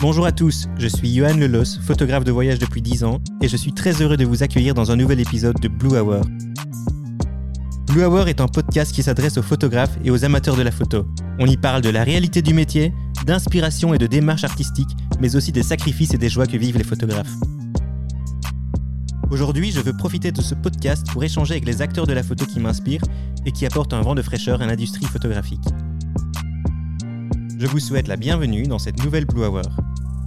Bonjour à tous, je suis Johan Lelos, photographe de voyage depuis 10 ans, et je suis très heureux de vous accueillir dans un nouvel épisode de Blue Hour. Blue Hour est un podcast qui s'adresse aux photographes et aux amateurs de la photo. On y parle de la réalité du métier, d'inspiration et de démarche artistique, mais aussi des sacrifices et des joies que vivent les photographes. Aujourd'hui, je veux profiter de ce podcast pour échanger avec les acteurs de la photo qui m'inspirent et qui apportent un vent de fraîcheur à l'industrie photographique. Je vous souhaite la bienvenue dans cette nouvelle Blue Hour.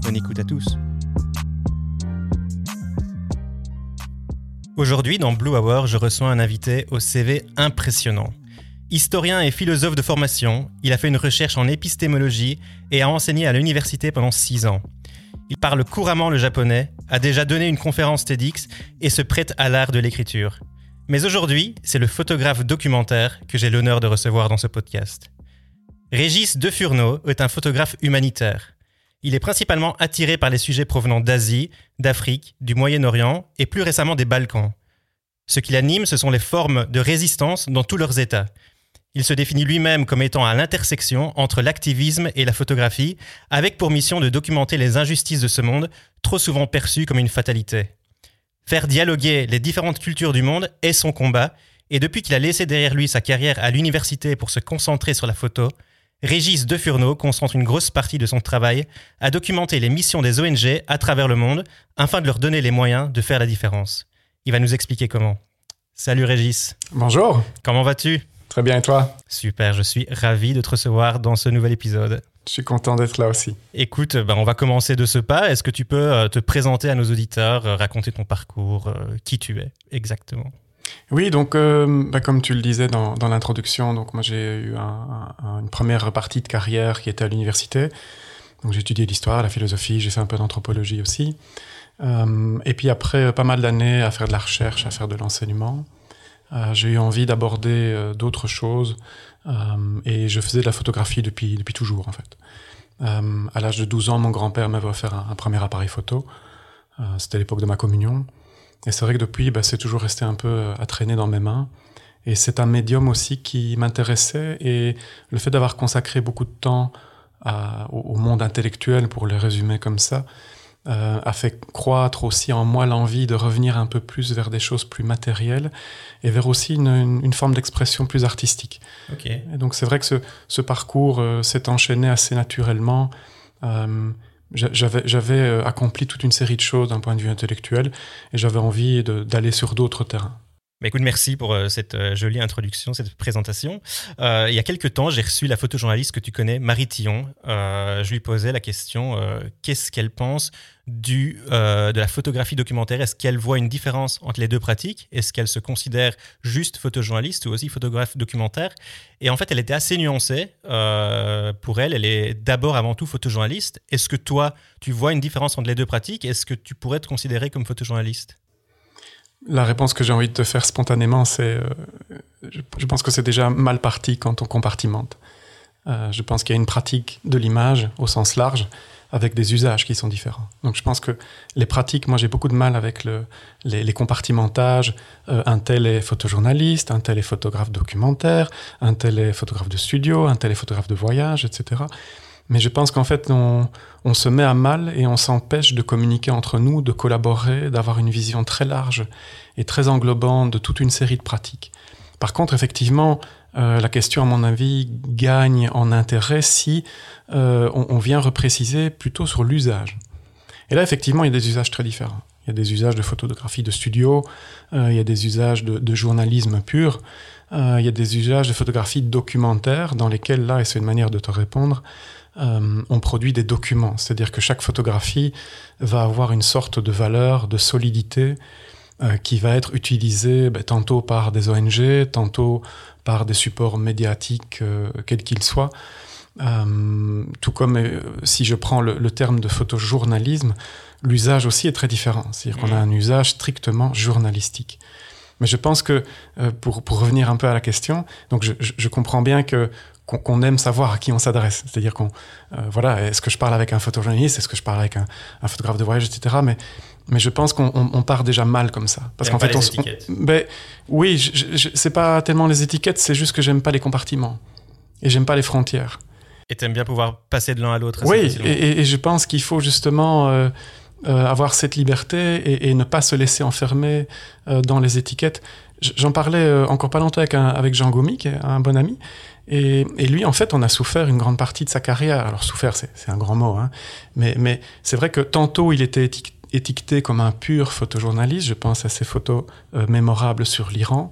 Bonne écoute à tous. Aujourd'hui, dans Blue Hour, je reçois un invité au CV impressionnant. Historien et philosophe de formation, il a fait une recherche en épistémologie et a enseigné à l'université pendant six ans. Il parle couramment le japonais, a déjà donné une conférence TEDx et se prête à l'art de l'écriture. Mais aujourd'hui, c'est le photographe documentaire que j'ai l'honneur de recevoir dans ce podcast. Régis De Furneaux est un photographe humanitaire. Il est principalement attiré par les sujets provenant d'Asie, d'Afrique, du Moyen-Orient et plus récemment des Balkans. Ce qui l'anime, ce sont les formes de résistance dans tous leurs états. Il se définit lui-même comme étant à l'intersection entre l'activisme et la photographie, avec pour mission de documenter les injustices de ce monde, trop souvent perçues comme une fatalité. Faire dialoguer les différentes cultures du monde est son combat, et depuis qu'il a laissé derrière lui sa carrière à l'université pour se concentrer sur la photo, Régis De Furneaux concentre une grosse partie de son travail à documenter les missions des ONG à travers le monde afin de leur donner les moyens de faire la différence. Il va nous expliquer comment. Salut Régis. Bonjour. Comment vas-tu? Très bien, et toi? Super, je suis ravi de te recevoir dans ce nouvel épisode. Je suis content d'être là aussi. Écoute, ben on va commencer de ce pas. Est-ce que tu peux euh, te présenter à nos auditeurs, euh, raconter ton parcours, euh, qui tu es exactement? Oui, donc bah, comme tu le disais dans, l'introduction, donc moi j'ai eu une première partie de carrière qui était à l'université. Donc j'ai étudié l'histoire, la philosophie, j'ai fait un peu d'anthropologie aussi. et puis après pas mal d'années à faire de la recherche, à faire de l'enseignement. Euh, j'ai eu envie d'aborder euh, d'autres choses euh, et je faisais de la photographie depuis, depuis toujours en fait. à l'âge de 12 ans, mon grand-père m'avait offert un, premier appareil photo. C'était l'époque de ma communion. Et c'est vrai que depuis, bah, c'est toujours resté un peu à traîner dans mes mains. Et c'est un médium aussi qui m'intéressait. Et le fait d'avoir consacré beaucoup de temps au, monde intellectuel, pour le résumer comme ça, euh, a fait croître aussi en moi l'envie de revenir un peu plus vers des choses plus matérielles et vers aussi une, forme d'expression plus artistique. Et donc c'est vrai que ce, parcours euh, s'est enchaîné assez naturellement. Euh, j'avais accompli toute une série de choses d'un point de vue intellectuel et j'avais envie d'aller sur d'autres terrains. Bah, écoute, merci pour euh, cette euh, jolie introduction, cette présentation. Euh, il y a quelques temps, j'ai reçu la photojournaliste que tu connais, Marie Tillon. je lui posais la question qu'est-ce qu'elle pense du, de la photographie documentaire? Est-ce qu'elle voit une différence entre les deux pratiques? Est-ce qu'elle se considère juste photojournaliste ou aussi photographe documentaire? Et en fait, elle était assez nuancée. pour elle, elle est d'abord avant tout photojournaliste. Est-ce que toi, tu vois une différence entre les deux pratiques? Est-ce que tu pourrais te considérer comme photojournaliste? La réponse que j'ai envie de te faire spontanément, c'est euh, je, pense que c'est déjà mal parti quand on compartimente. Euh, je pense qu'il y a une pratique de l'image au sens large avec des usages qui sont différents. Donc je pense que les pratiques, moi j'ai beaucoup de mal avec le, les, compartimentages. Euh, un tel est photojournaliste, un tel est photographe documentaire, un tel est photographe de studio, un tel est photographe de voyage, etc. Mais je pense qu'en fait, on, se met à mal et on s'empêche de communiquer entre nous, de collaborer, d'avoir une vision très large et très englobante de toute une série de pratiques. Par contre, effectivement, euh, la question, à mon avis, gagne en intérêt si euh, on, vient repréciser plutôt sur l'usage. Et là, effectivement, il y a des usages très différents. Il y a des usages de photographie de studio, euh, il y a des usages de, de journalisme pur, il y a des usages de photographie documentaire dans lesquels, là, et c'est une manière de te répondre, euh, on produit des documents. C'est-à-dire que chaque photographie va avoir une sorte de valeur, de solidité, euh, qui va être utilisée ben, tantôt par des ONG, tantôt par des supports médiatiques, euh, quels qu'ils soient. tout comme si je prends le, terme de photojournalisme, l'usage aussi est très différent. C'est-à-dire qu'on a un usage strictement journalistique. Mais je pense que, pour, revenir un peu à la question, donc je comprends bien que qu'on aime savoir à qui on s'adresse. C'est-à-dire qu'on, euh, voilà, est-ce que je parle avec un photojournaliste, est-ce que je parle avec un, photographe de voyage, etc. Mais, mais je pense qu'on part déjà mal comme ça. Parce qu'en fait, on, ben, oui, c'est pas tellement les étiquettes, c'est juste que j'aime pas les compartiments et j'aime pas les frontières. Et tu aimes bien pouvoir passer de l'un à l'autre. Oui, et, je pense qu'il faut justement euh, euh, avoir cette liberté et, ne pas se laisser enfermer dans les étiquettes. J'en parlais encore pas longtemps avec, avec Jean Gomi, qui est un bon ami. Et, lui, en fait, on a souffert une grande partie de sa carrière. Alors, souffert, c'est un grand mot, hein. mais, mais c'est vrai que tantôt, il était étiqueté comme un pur photojournaliste. Je pense à ses photos mémorables sur l'Iran.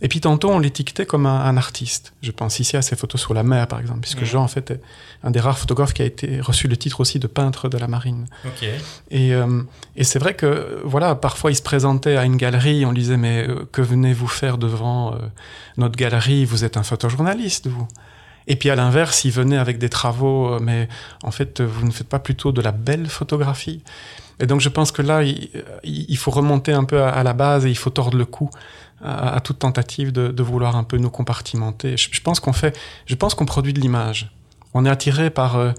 Et puis tantôt, on l'étiquetait comme un, artiste. Je pense ici à ses photos sur la mer, par exemple, puisque Jean, en fait, est un des rares photographes qui a été reçu le titre aussi de peintre de la marine. Et, euh, et c'est vrai que, voilà, parfois, il se présentait à une galerie, on lui disait, mais euh, que venez-vous faire devant euh, notre galerie? Vous êtes un photojournaliste, vous et puis à l'inverse, il venait avec des travaux, mais en fait, vous ne faites pas plutôt de la belle photographie. Et donc je pense que là, il, faut remonter un peu à, la base et il faut tordre le cou à, toute tentative de, vouloir un peu nous compartimenter. Je, pense qu'on fait, je pense qu'on produit de l'image. On est attiré par euh,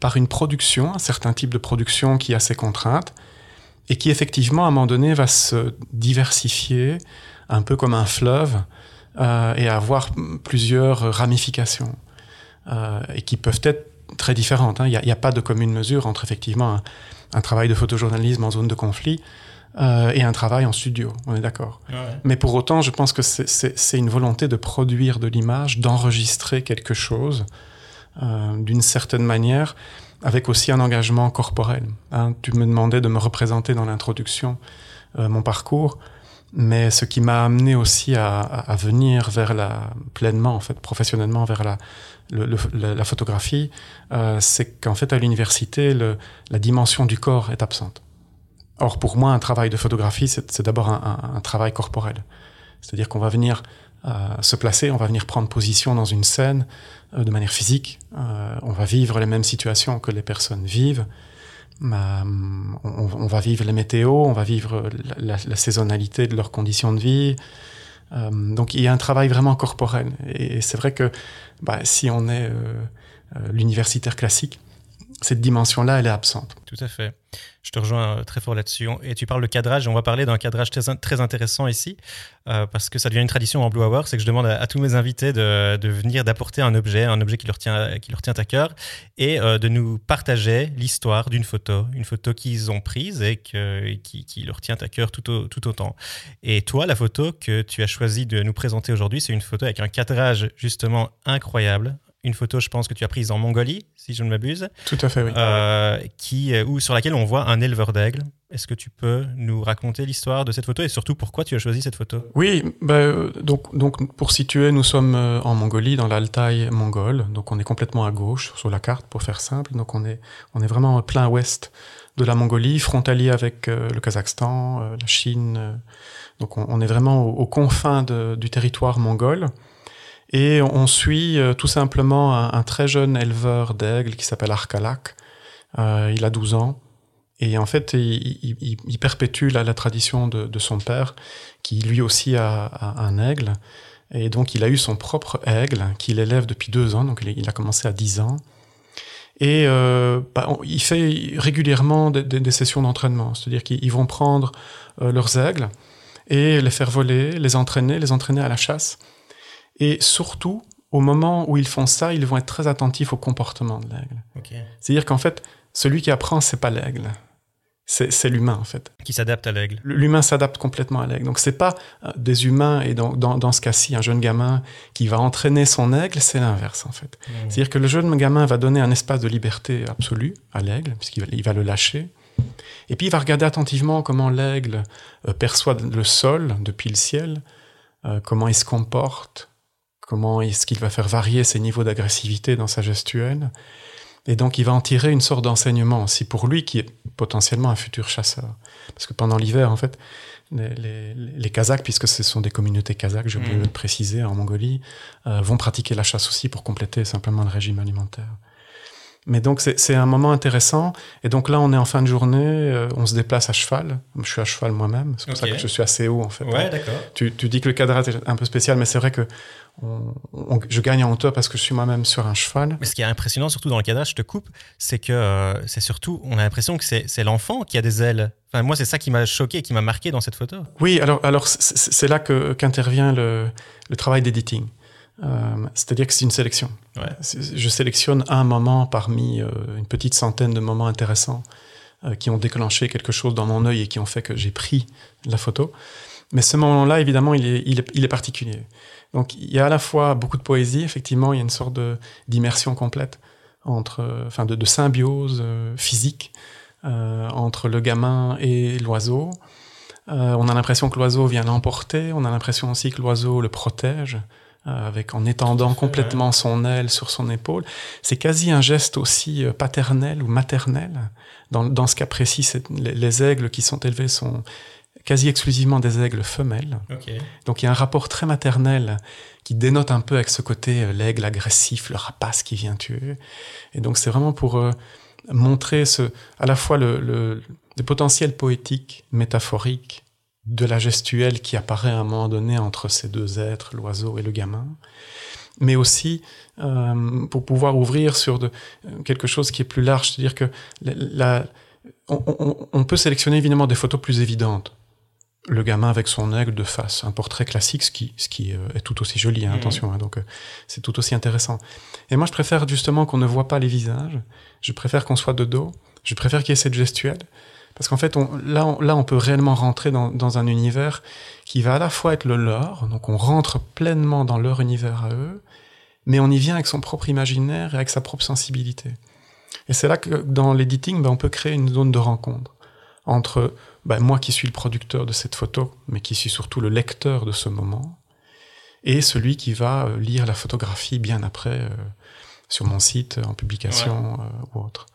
par une production, un certain type de production qui a ses contraintes et qui effectivement à un moment donné va se diversifier un peu comme un fleuve euh, et avoir plusieurs ramifications euh, et qui peuvent être très différentes. Hein. Il n'y a, pas de commune mesure entre effectivement un travail de photojournalisme en zone de conflit euh, et un travail en studio, on est d'accord. Mais pour autant, je pense que c'est une volonté de produire de l'image, d'enregistrer quelque chose euh, d'une certaine manière, avec aussi un engagement corporel. Hein. tu me demandais de me représenter dans l'introduction euh, mon parcours, mais ce qui m'a amené aussi à, à, venir vers la pleinement, en fait, professionnellement vers la, la photographie, euh, c'est qu'en fait à l'université, la dimension du corps est absente. Or, pour moi, un travail de photographie, c'est d'abord un, travail corporel. C'est-à-dire qu'on va venir euh, se placer, on va venir prendre position dans une scène euh, de manière physique. On va vivre les mêmes situations que les personnes vivent. On, on, va vivre les météos, on va vivre la, la, saisonnalité de leurs conditions de vie. Euh, donc, il y a un travail vraiment corporel. Et, c'est vrai que bah, si on est l'universitaire classique, cette dimension-là, elle est absente. Tout à fait. Je te rejoins euh, très fort là-dessus. Et tu parles de cadrage. On va parler d'un cadrage très, intéressant ici, euh, parce que ça devient une tradition en Blue Hour. C'est que je demande à, tous mes invités de, venir, d'apporter un objet, un objet qui leur tient, qui leur tient à cœur, et euh, de nous partager l'histoire d'une photo, une photo qu'ils ont prise et que, qui, leur tient à cœur tout, tout autant. Et toi, la photo que tu as choisi de nous présenter aujourd'hui, c'est une photo avec un cadrage justement incroyable, une photo, je pense, que tu as prise en Mongolie, si je ne m'abuse. Tout à fait, oui. Euh, qui, euh, ou sur laquelle on voit un éleveur d'aigle. Est-ce que tu peux nous raconter l'histoire de cette photo et surtout pourquoi tu as choisi cette photo? Oui, bah, euh, donc, donc pour situer, nous sommes en Mongolie, dans l'Altaï mongole. Donc on est complètement à gauche sur la carte, pour faire simple. Donc on est, on est vraiment plein ouest de la Mongolie, frontalier avec le Kazakhstan, la Chine. donc on, est vraiment aux, confins du territoire mongol. Et on suit euh, tout simplement un, très jeune éleveur d'aigles qui s'appelle Arkalak. Euh, il a 12 ans. Et en fait, il, perpétue la, tradition de, son père, qui lui aussi a, un aigle. Et donc, il a eu son propre aigle, qu'il élève depuis deux ans. Donc, il, a commencé à 10 ans. Et euh, bah, il fait régulièrement des, sessions d'entraînement. C'est-à-dire qu'ils vont prendre leurs aigles et les faire voler, les entraîner, les entraîner à la chasse. Et surtout, au moment où ils font ça, ils vont être très attentifs au comportement de l'aigle. C'est-à-dire qu'en fait, celui qui apprend, c'est pas l'aigle. C'est l'humain, en fait. Qui s'adapte à l'aigle. L'humain s'adapte complètement à l'aigle. Donc, c'est pas euh, des humains, et dans, dans, dans ce cas-ci, un jeune gamin qui va entraîner son aigle, c'est l'inverse, en fait. Mmh. C'est-à-dire que le jeune gamin va donner un espace de liberté absolue à l'aigle, puisqu'il va, il va le lâcher. Et puis, il va regarder attentivement comment l'aigle euh, perçoit le sol depuis le ciel, euh, comment il se comporte, comment est-ce qu'il va faire varier ses niveaux d'agressivité dans sa gestuelle? Et donc il va en tirer une sorte d'enseignement aussi pour lui qui est potentiellement un futur chasseur. Parce que pendant l'hiver, en fait, les, les, Kazakhs, puisque ce sont des communautés kazakhs, je voulais mmh. le préciser, en Mongolie, euh, vont pratiquer la chasse aussi pour compléter simplement le régime alimentaire. Mais donc c'est un moment intéressant. Et donc là, on est en fin de journée, euh, on se déplace à cheval. Je suis à cheval moi-même, c'est pour ça que je suis assez haut en fait. Ouais, d'accord. Tu, tu, dis que le cadrage est un peu spécial, mais c'est vrai que on, je gagne en hauteur parce que je suis moi-même sur un cheval. Mais ce qui est impressionnant, surtout dans le cadrage, je te coupe, c'est que euh, c'est surtout, on a l'impression que c'est l'enfant qui a des ailes. Enfin, moi, c'est ça qui m'a choqué, qui m'a marqué dans cette photo. Oui, alors, alors c'est là qu'intervient le, le travail d'editing. Euh, c'est-à-dire que c'est une sélection. Je sélectionne un moment parmi euh, une petite centaine de moments intéressants qui ont déclenché quelque chose dans mon œil et qui ont fait que j'ai pris la photo. Mais ce moment-là, évidemment, il est, il, est, il est, particulier. Donc il y a à la fois beaucoup de poésie, effectivement, il y a une sorte d'immersion complète, entre, enfin de, de symbiose physique entre le gamin et l'oiseau. on a l'impression que l'oiseau vient l'emporter, on a l'impression aussi que l'oiseau le protège. Euh, avec en étendant complètement son aile sur son épaule. C'est quasi un geste aussi euh, paternel ou maternel. Dans, dans ce cas précis, les, aigles qui sont élevés sont quasi exclusivement des aigles femelles. Donc il y a un rapport très maternel qui dénote un peu avec ce côté euh, l'aigle agressif, le rapace qui vient tuer. Et donc c'est vraiment pour montrer ce, à la fois le, le, le potentiel poétique, métaphorique, de la gestuelle qui apparaît à un moment donné entre ces deux êtres, l'oiseau et le gamin, mais aussi euh, pour pouvoir ouvrir sur de, quelque chose qui est plus large, c'est-à-dire que la, on, peut sélectionner évidemment des photos plus évidentes. Le gamin avec son aigle de face, un portrait classique, ce qui, ce qui euh, est tout aussi joli, hein, mmh. attention, hein, donc euh, c'est tout aussi intéressant. Et moi, je préfère justement qu'on ne voit pas les visages, je préfère qu'on soit de dos, je préfère qu'il y ait cette gestuelle, parce qu'en fait, on, là, on, là, on peut réellement rentrer dans, dans, un univers qui va à la fois être le leur, donc on rentre pleinement dans leur univers à eux, mais on y vient avec son propre imaginaire et avec sa propre sensibilité. Et c'est là que dans l'editing, ben, on peut créer une zone de rencontre entre ben, moi qui suis le producteur de cette photo, mais qui suis surtout le lecteur de ce moment, et celui qui va euh, lire la photographie bien après euh, sur mon site, en publication euh, ou autre.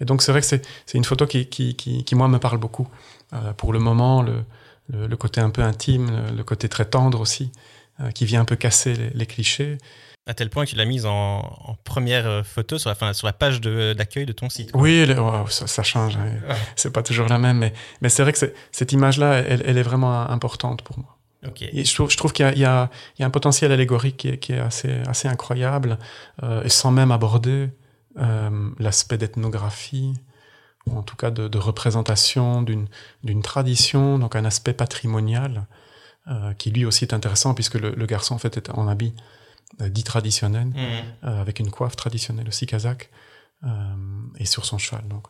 Et donc c'est vrai que c'est une photo qui, qui, qui, qui, moi, me parle beaucoup. Euh, pour le moment, le, le, le, côté un peu intime, le, côté très tendre aussi, euh, qui vient un peu casser les, les, clichés. À tel point que tu l'as mise en, en, première euh, photo sur la, fin, sur la page d'accueil de, de, ton site. Oui, ça, ça, change. Hein. C'est pas toujours la même, mais, mais c'est vrai que cette image-là, elle, elle, est vraiment importante pour moi. Okay. Et je trouve, qu'il y, y, y, a un potentiel allégorique qui est, qui est assez, assez incroyable, euh, et sans même aborder euh, l'aspect d'ethnographie, ou en tout cas de, de représentation d'une tradition, donc un aspect patrimonial, euh, qui lui aussi est intéressant, puisque le, le, garçon en fait est en habit euh, dit traditionnel, mmh. Euh, avec une coiffe traditionnelle aussi kazakh, euh, et sur son cheval. Donc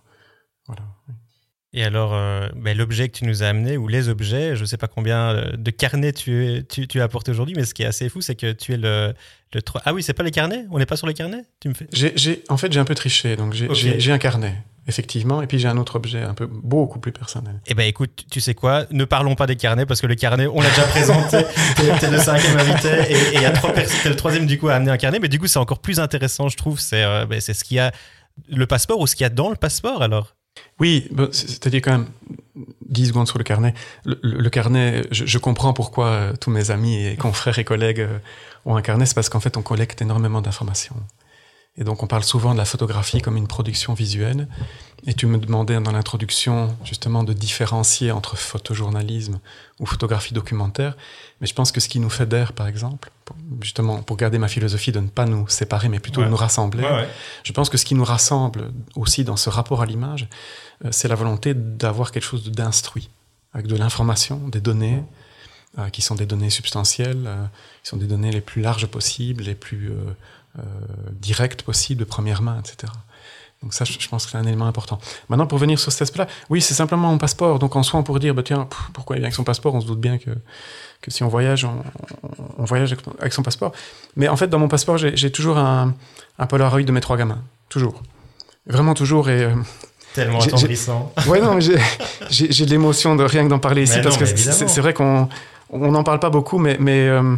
voilà. Oui. Et alors, euh, ben, l'objet que tu nous as amené, ou les objets, je ne sais pas combien euh, de carnets tu, tu, tu as apporté aujourd'hui, mais ce qui est assez fou, c'est que tu es le, le... Ah oui, c'est pas les carnets? On n'est pas sur les carnets? Tu me fais... j'ai, En fait, j'ai un peu triché, donc j'ai, okay. un carnet, effectivement, et puis j'ai un autre objet un peu beaucoup plus personnel. Eh ben écoute, tu sais quoi? Ne parlons pas des carnets, parce que le carnet, on l'a déjà présenté, t'es le cinquième invité, et il y a trois personnes, t'es le troisième du coup à amener un carnet, mais du coup c'est encore plus intéressant, je trouve, c'est, euh, ben, c'est ce qu'il y a... Le passeport ou ce qu'il y a dans le passeport alors? Oui, c'est-à-dire quand même 10 secondes sur le carnet. Le, le, le carnet, je, je, comprends pourquoi euh, tous mes amis et confrères et collègues euh, ont un carnet, c'est parce qu'en fait on collecte énormément d'informations. Et donc on parle souvent de la photographie comme une production visuelle. Et tu me demandais dans l'introduction justement de différencier entre photojournalisme ou photographie documentaire. Mais je pense que ce qui nous fédère, par exemple, pour, justement pour garder ma philosophie de ne pas nous séparer, mais plutôt ouais. nous rassembler, ouais, ouais. je pense que ce qui nous rassemble aussi dans ce rapport à l'image, euh, c'est la volonté d'avoir quelque chose d'instruit, avec de l'information, des données, euh, qui sont des données substantielles, euh, qui sont des données les plus larges possibles, les plus euh, directes possibles, de première main, etc. Donc ça, je pense que c'est un élément important. Maintenant, pour venir sur cet aspect-là, oui, c'est simplement mon passeport. Donc en soi, on pourrait dire, bah, tiens, pourquoi il vient avec son passeport? On se doute bien que, que si on voyage, on, on, voyage avec son passeport. Mais en fait, dans mon passeport, j'ai toujours un, un Polaroid de mes trois gamins. Toujours. Vraiment toujours. Et, euh, Tellement attendrissant. Ouais, non, j'ai de l'émotion de rien que d'en parler ici, mais parce non, que c'est vrai qu'on n'en parle pas beaucoup, mais, mais euh,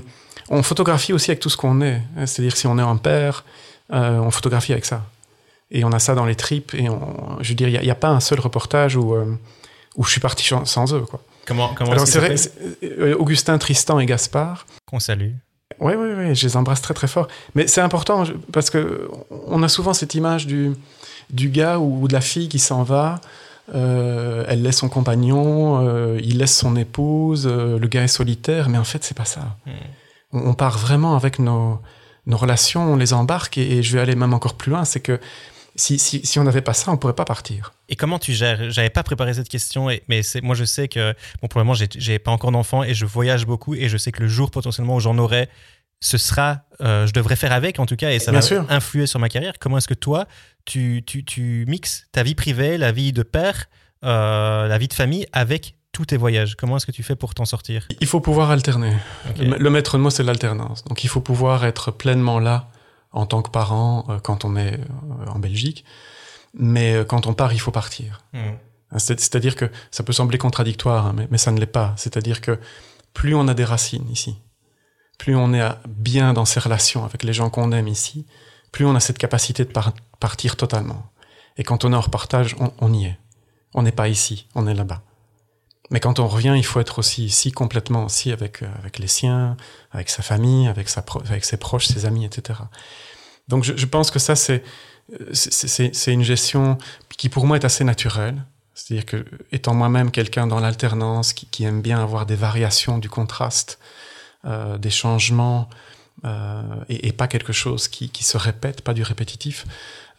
on photographie aussi avec tout ce qu'on est. C'est-à-dire, si on est un père, euh, on photographie avec ça. Et on a ça dans les tripes. Et on, je veux dire, il n'y a, a, pas un seul reportage où, euh, où je suis parti sans eux. Quoi. Comment, comment Alors, c'est vrai, euh, Augustin, Tristan et Gaspard. Qu'on salue. Oui, oui, oui, je les embrasse très, très fort. Mais c'est important parce que on a souvent cette image du, du gars ou de la fille qui s'en va. Euh, elle laisse son compagnon, euh, il laisse son épouse, euh, le gars est solitaire, mais en fait, c'est pas ça. Mm. On, part vraiment avec nos, nos relations, on les embarque, et, et je vais aller même encore plus loin, c'est que si, si, si on n'avait pas ça, on pourrait pas partir. Et comment tu gères? J'avais pas préparé cette question, et, mais moi je sais que, bon, pour le moment, j'ai pas encore d'enfant et je voyage beaucoup, et je sais que le jour potentiellement où j'en aurai, ce sera, euh, je devrais faire avec en tout cas, et ça va influer sur ma carrière. Comment est-ce que toi, tu, tu, tu, mixes ta vie privée, la vie de père, euh, la vie de famille avec tous tes voyages Comment est-ce que tu fais pour t'en sortir? Il faut pouvoir alterner. Le, maître de mot, c'est l'alternance. Donc il faut pouvoir être pleinement là en tant que parent euh, quand on est en Belgique, mais quand on part, il faut partir. Hmm. C'est-à-dire que ça peut sembler contradictoire, hein, mais, mais ça ne l'est pas. C'est-à-dire que plus on a des racines ici, plus on est bien dans ses relations avec les gens qu'on aime ici, plus on a cette capacité de partir totalement. Et quand on est en repartage, on, y est. On n'est pas ici, on est là-bas. Mais quand on revient, il faut être aussi ici, complètement aussi avec, euh, avec les siens, avec sa famille, avec, sa avec ses proches, ses amis, etc. Donc je, pense que ça, c'est c'est une gestion qui pour moi est assez naturelle. C'est-à-dire que, étant moi-même quelqu'un dans l'alternance, qui, aime bien avoir des variations du contraste, euh, des changements euh, et, pas quelque chose qui, qui, se répète, pas du répétitif,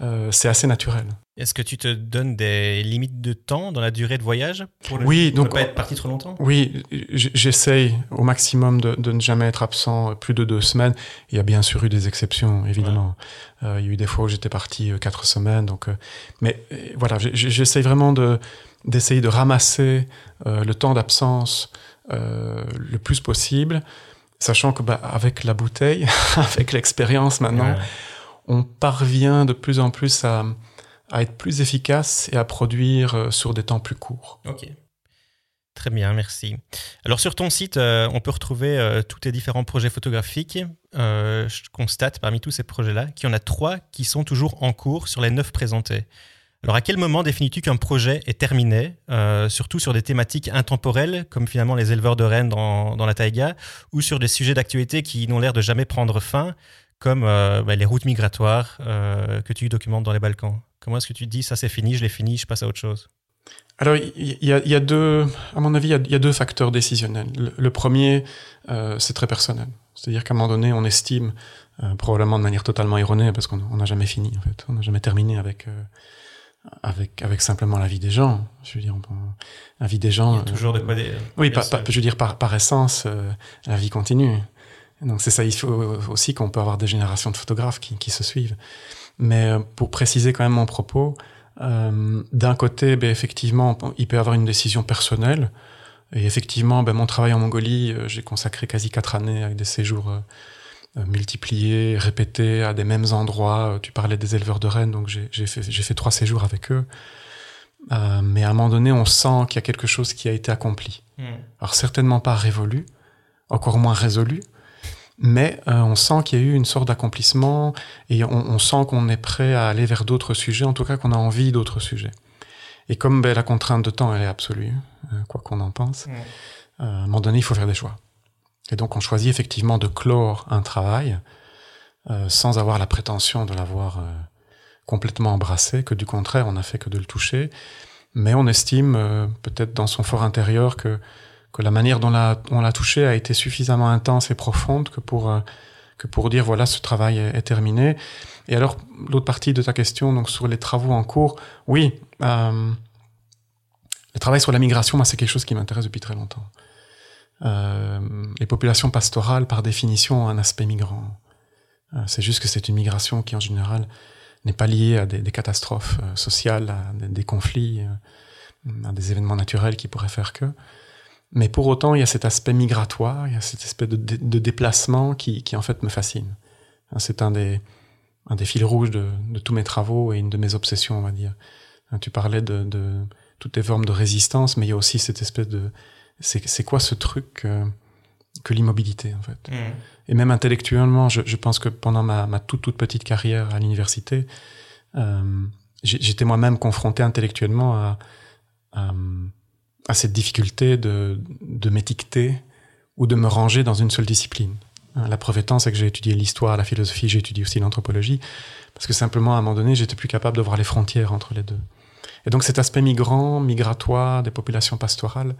euh, c'est assez naturel. Est-ce que tu te donnes des limites de temps dans la durée de voyage pour Oui, donc pas être parti trop longtemps? Oui, j'essaye au maximum de, de, ne jamais être absent plus de deux semaines. Il y a bien sûr eu des exceptions, évidemment. il y a eu des fois où j'étais parti quatre semaines, donc. mais voilà, j'essaye vraiment de d'essayer de ramasser le temps d'absence le plus possible Sachant que bah, avec la bouteille, avec l'expérience maintenant, on parvient de plus en plus à, être plus efficace et à produire euh, sur des temps plus courts. Ok. Très bien, merci. Alors sur ton site, euh, on peut retrouver euh, tous tes différents projets photographiques. je constate parmi tous ces projets-là qu'il y en a trois qui sont toujours en cours sur les neuf présentés. Alors à quel moment définis-tu qu'un projet est terminé, surtout sur des thématiques intemporelles, comme finalement les éleveurs de rennes dans, la taïga, ou sur des sujets d'actualité qui n'ont l'air de jamais prendre fin, comme bah, les routes migratoires que tu documentes dans les Balkans? Comment est-ce que tu dis, ça c'est fini, je l'ai fini, je passe à autre chose? Alors, il y, a, deux, à mon avis, il y a, deux facteurs décisionnels. Le, premier, c'est très personnel. C'est-à-dire qu'à un moment donné, on estime, probablement de manière totalement erronée, parce qu'on n'a jamais fini, en fait. On n'a jamais terminé avec, avec avec simplement la vie des gens. Je veux dire, la vie des gens. Il y a toujours de quoi dire. Oui, je veux dire par par essence, euh, la vie continue. Donc c'est ça. Il faut aussi qu'on peut avoir des générations de photographes qui qui se suivent. Mais euh, pour préciser quand même mon propos, euh, d'un côté, ben, effectivement, il peut y avoir une décision personnelle. Et effectivement, ben, mon travail en Mongolie, j'ai consacré quasi quatre années avec des séjours euh, multipliés, répétés à des mêmes endroits. Euh, tu parlais des éleveurs de rennes, donc j'ai fait, fait trois séjours avec eux. Euh, mais à un moment donné, on sent qu'il y a quelque chose qui a été accompli. Hmm. Alors certainement pas révolu, encore moins résolu, mais on sent qu'il y a eu une sorte d'accomplissement et on, sent qu'on est prêt à aller vers d'autres sujets, en tout cas qu'on a envie d'autres sujets. Et comme ben, la contrainte de temps, elle est absolue, quoi qu'on en pense, hmm. à un moment donné, il faut faire des choix. Et donc on choisit effectivement de clore un travail euh, sans avoir la prétention de l'avoir euh, complètement embrassé, que du contraire on n'a fait que de le toucher, mais on estime euh, peut-être dans son fort intérieur que, que la manière dont on l'a touché a été suffisamment intense et profonde que pour, que pour dire voilà ce travail est, terminé. Et alors l'autre partie de ta question, donc sur les travaux en cours, oui, le travail sur la migration, moi c'est quelque chose qui m'intéresse depuis très longtemps. Euh, les populations pastorales, par définition, ont un aspect migrant. Euh, c'est juste que c'est une migration qui, en général, n'est pas liée à des, catastrophes euh, sociales, à des, conflits, à des événements naturels qui pourraient faire que. Mais pour autant, il y a cet aspect migratoire, il y a cet aspect de, déplacement qui, en fait, me fascine. Hein, c'est un des, un des fils rouges de, tous mes travaux et une de mes obsessions, on va dire. Hein, tu parlais de, de toutes les formes de résistance, mais il y a aussi cette espèce de c'est quoi ce truc euh, que l'immobilité en fait. Mm. Et même intellectuellement, je, je, pense que pendant ma, ma toute toute petite carrière à l'université, euh, j'étais moi-même confronté intellectuellement à, à, à, cette difficulté de, de m'étiqueter ou de me ranger dans une seule discipline. Hein, la preuve étant, c'est que j'ai étudié l'histoire, la philosophie, j'ai étudié aussi l'anthropologie, parce que simplement à un moment donné, j'étais plus capable de voir les frontières entre les deux. Et donc cet aspect migrant, migratoire, des populations pastorales,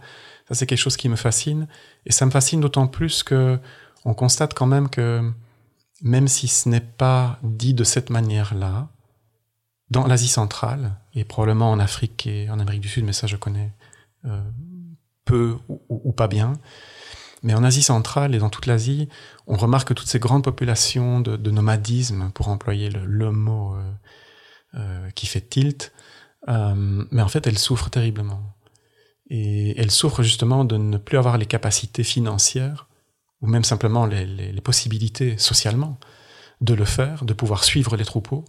ça, c'est quelque chose qui me fascine. Et ça me fascine d'autant plus que on constate quand même que même si ce n'est pas dit de cette manière-là, dans l'Asie centrale, et probablement en Afrique et en Amérique du Sud, mais ça je connais euh, peu ou, pas bien, Mais en Asie centrale et dans toute l'Asie, on remarque que toutes ces grandes populations de, nomadisme, pour employer le, mot euh, euh, qui fait tilt, euh, mais en fait, elles souffrent terriblement. Et elles souffrent justement de ne plus avoir les capacités financières, ou même simplement les, possibilités socialement, de le faire, de pouvoir suivre les troupeaux,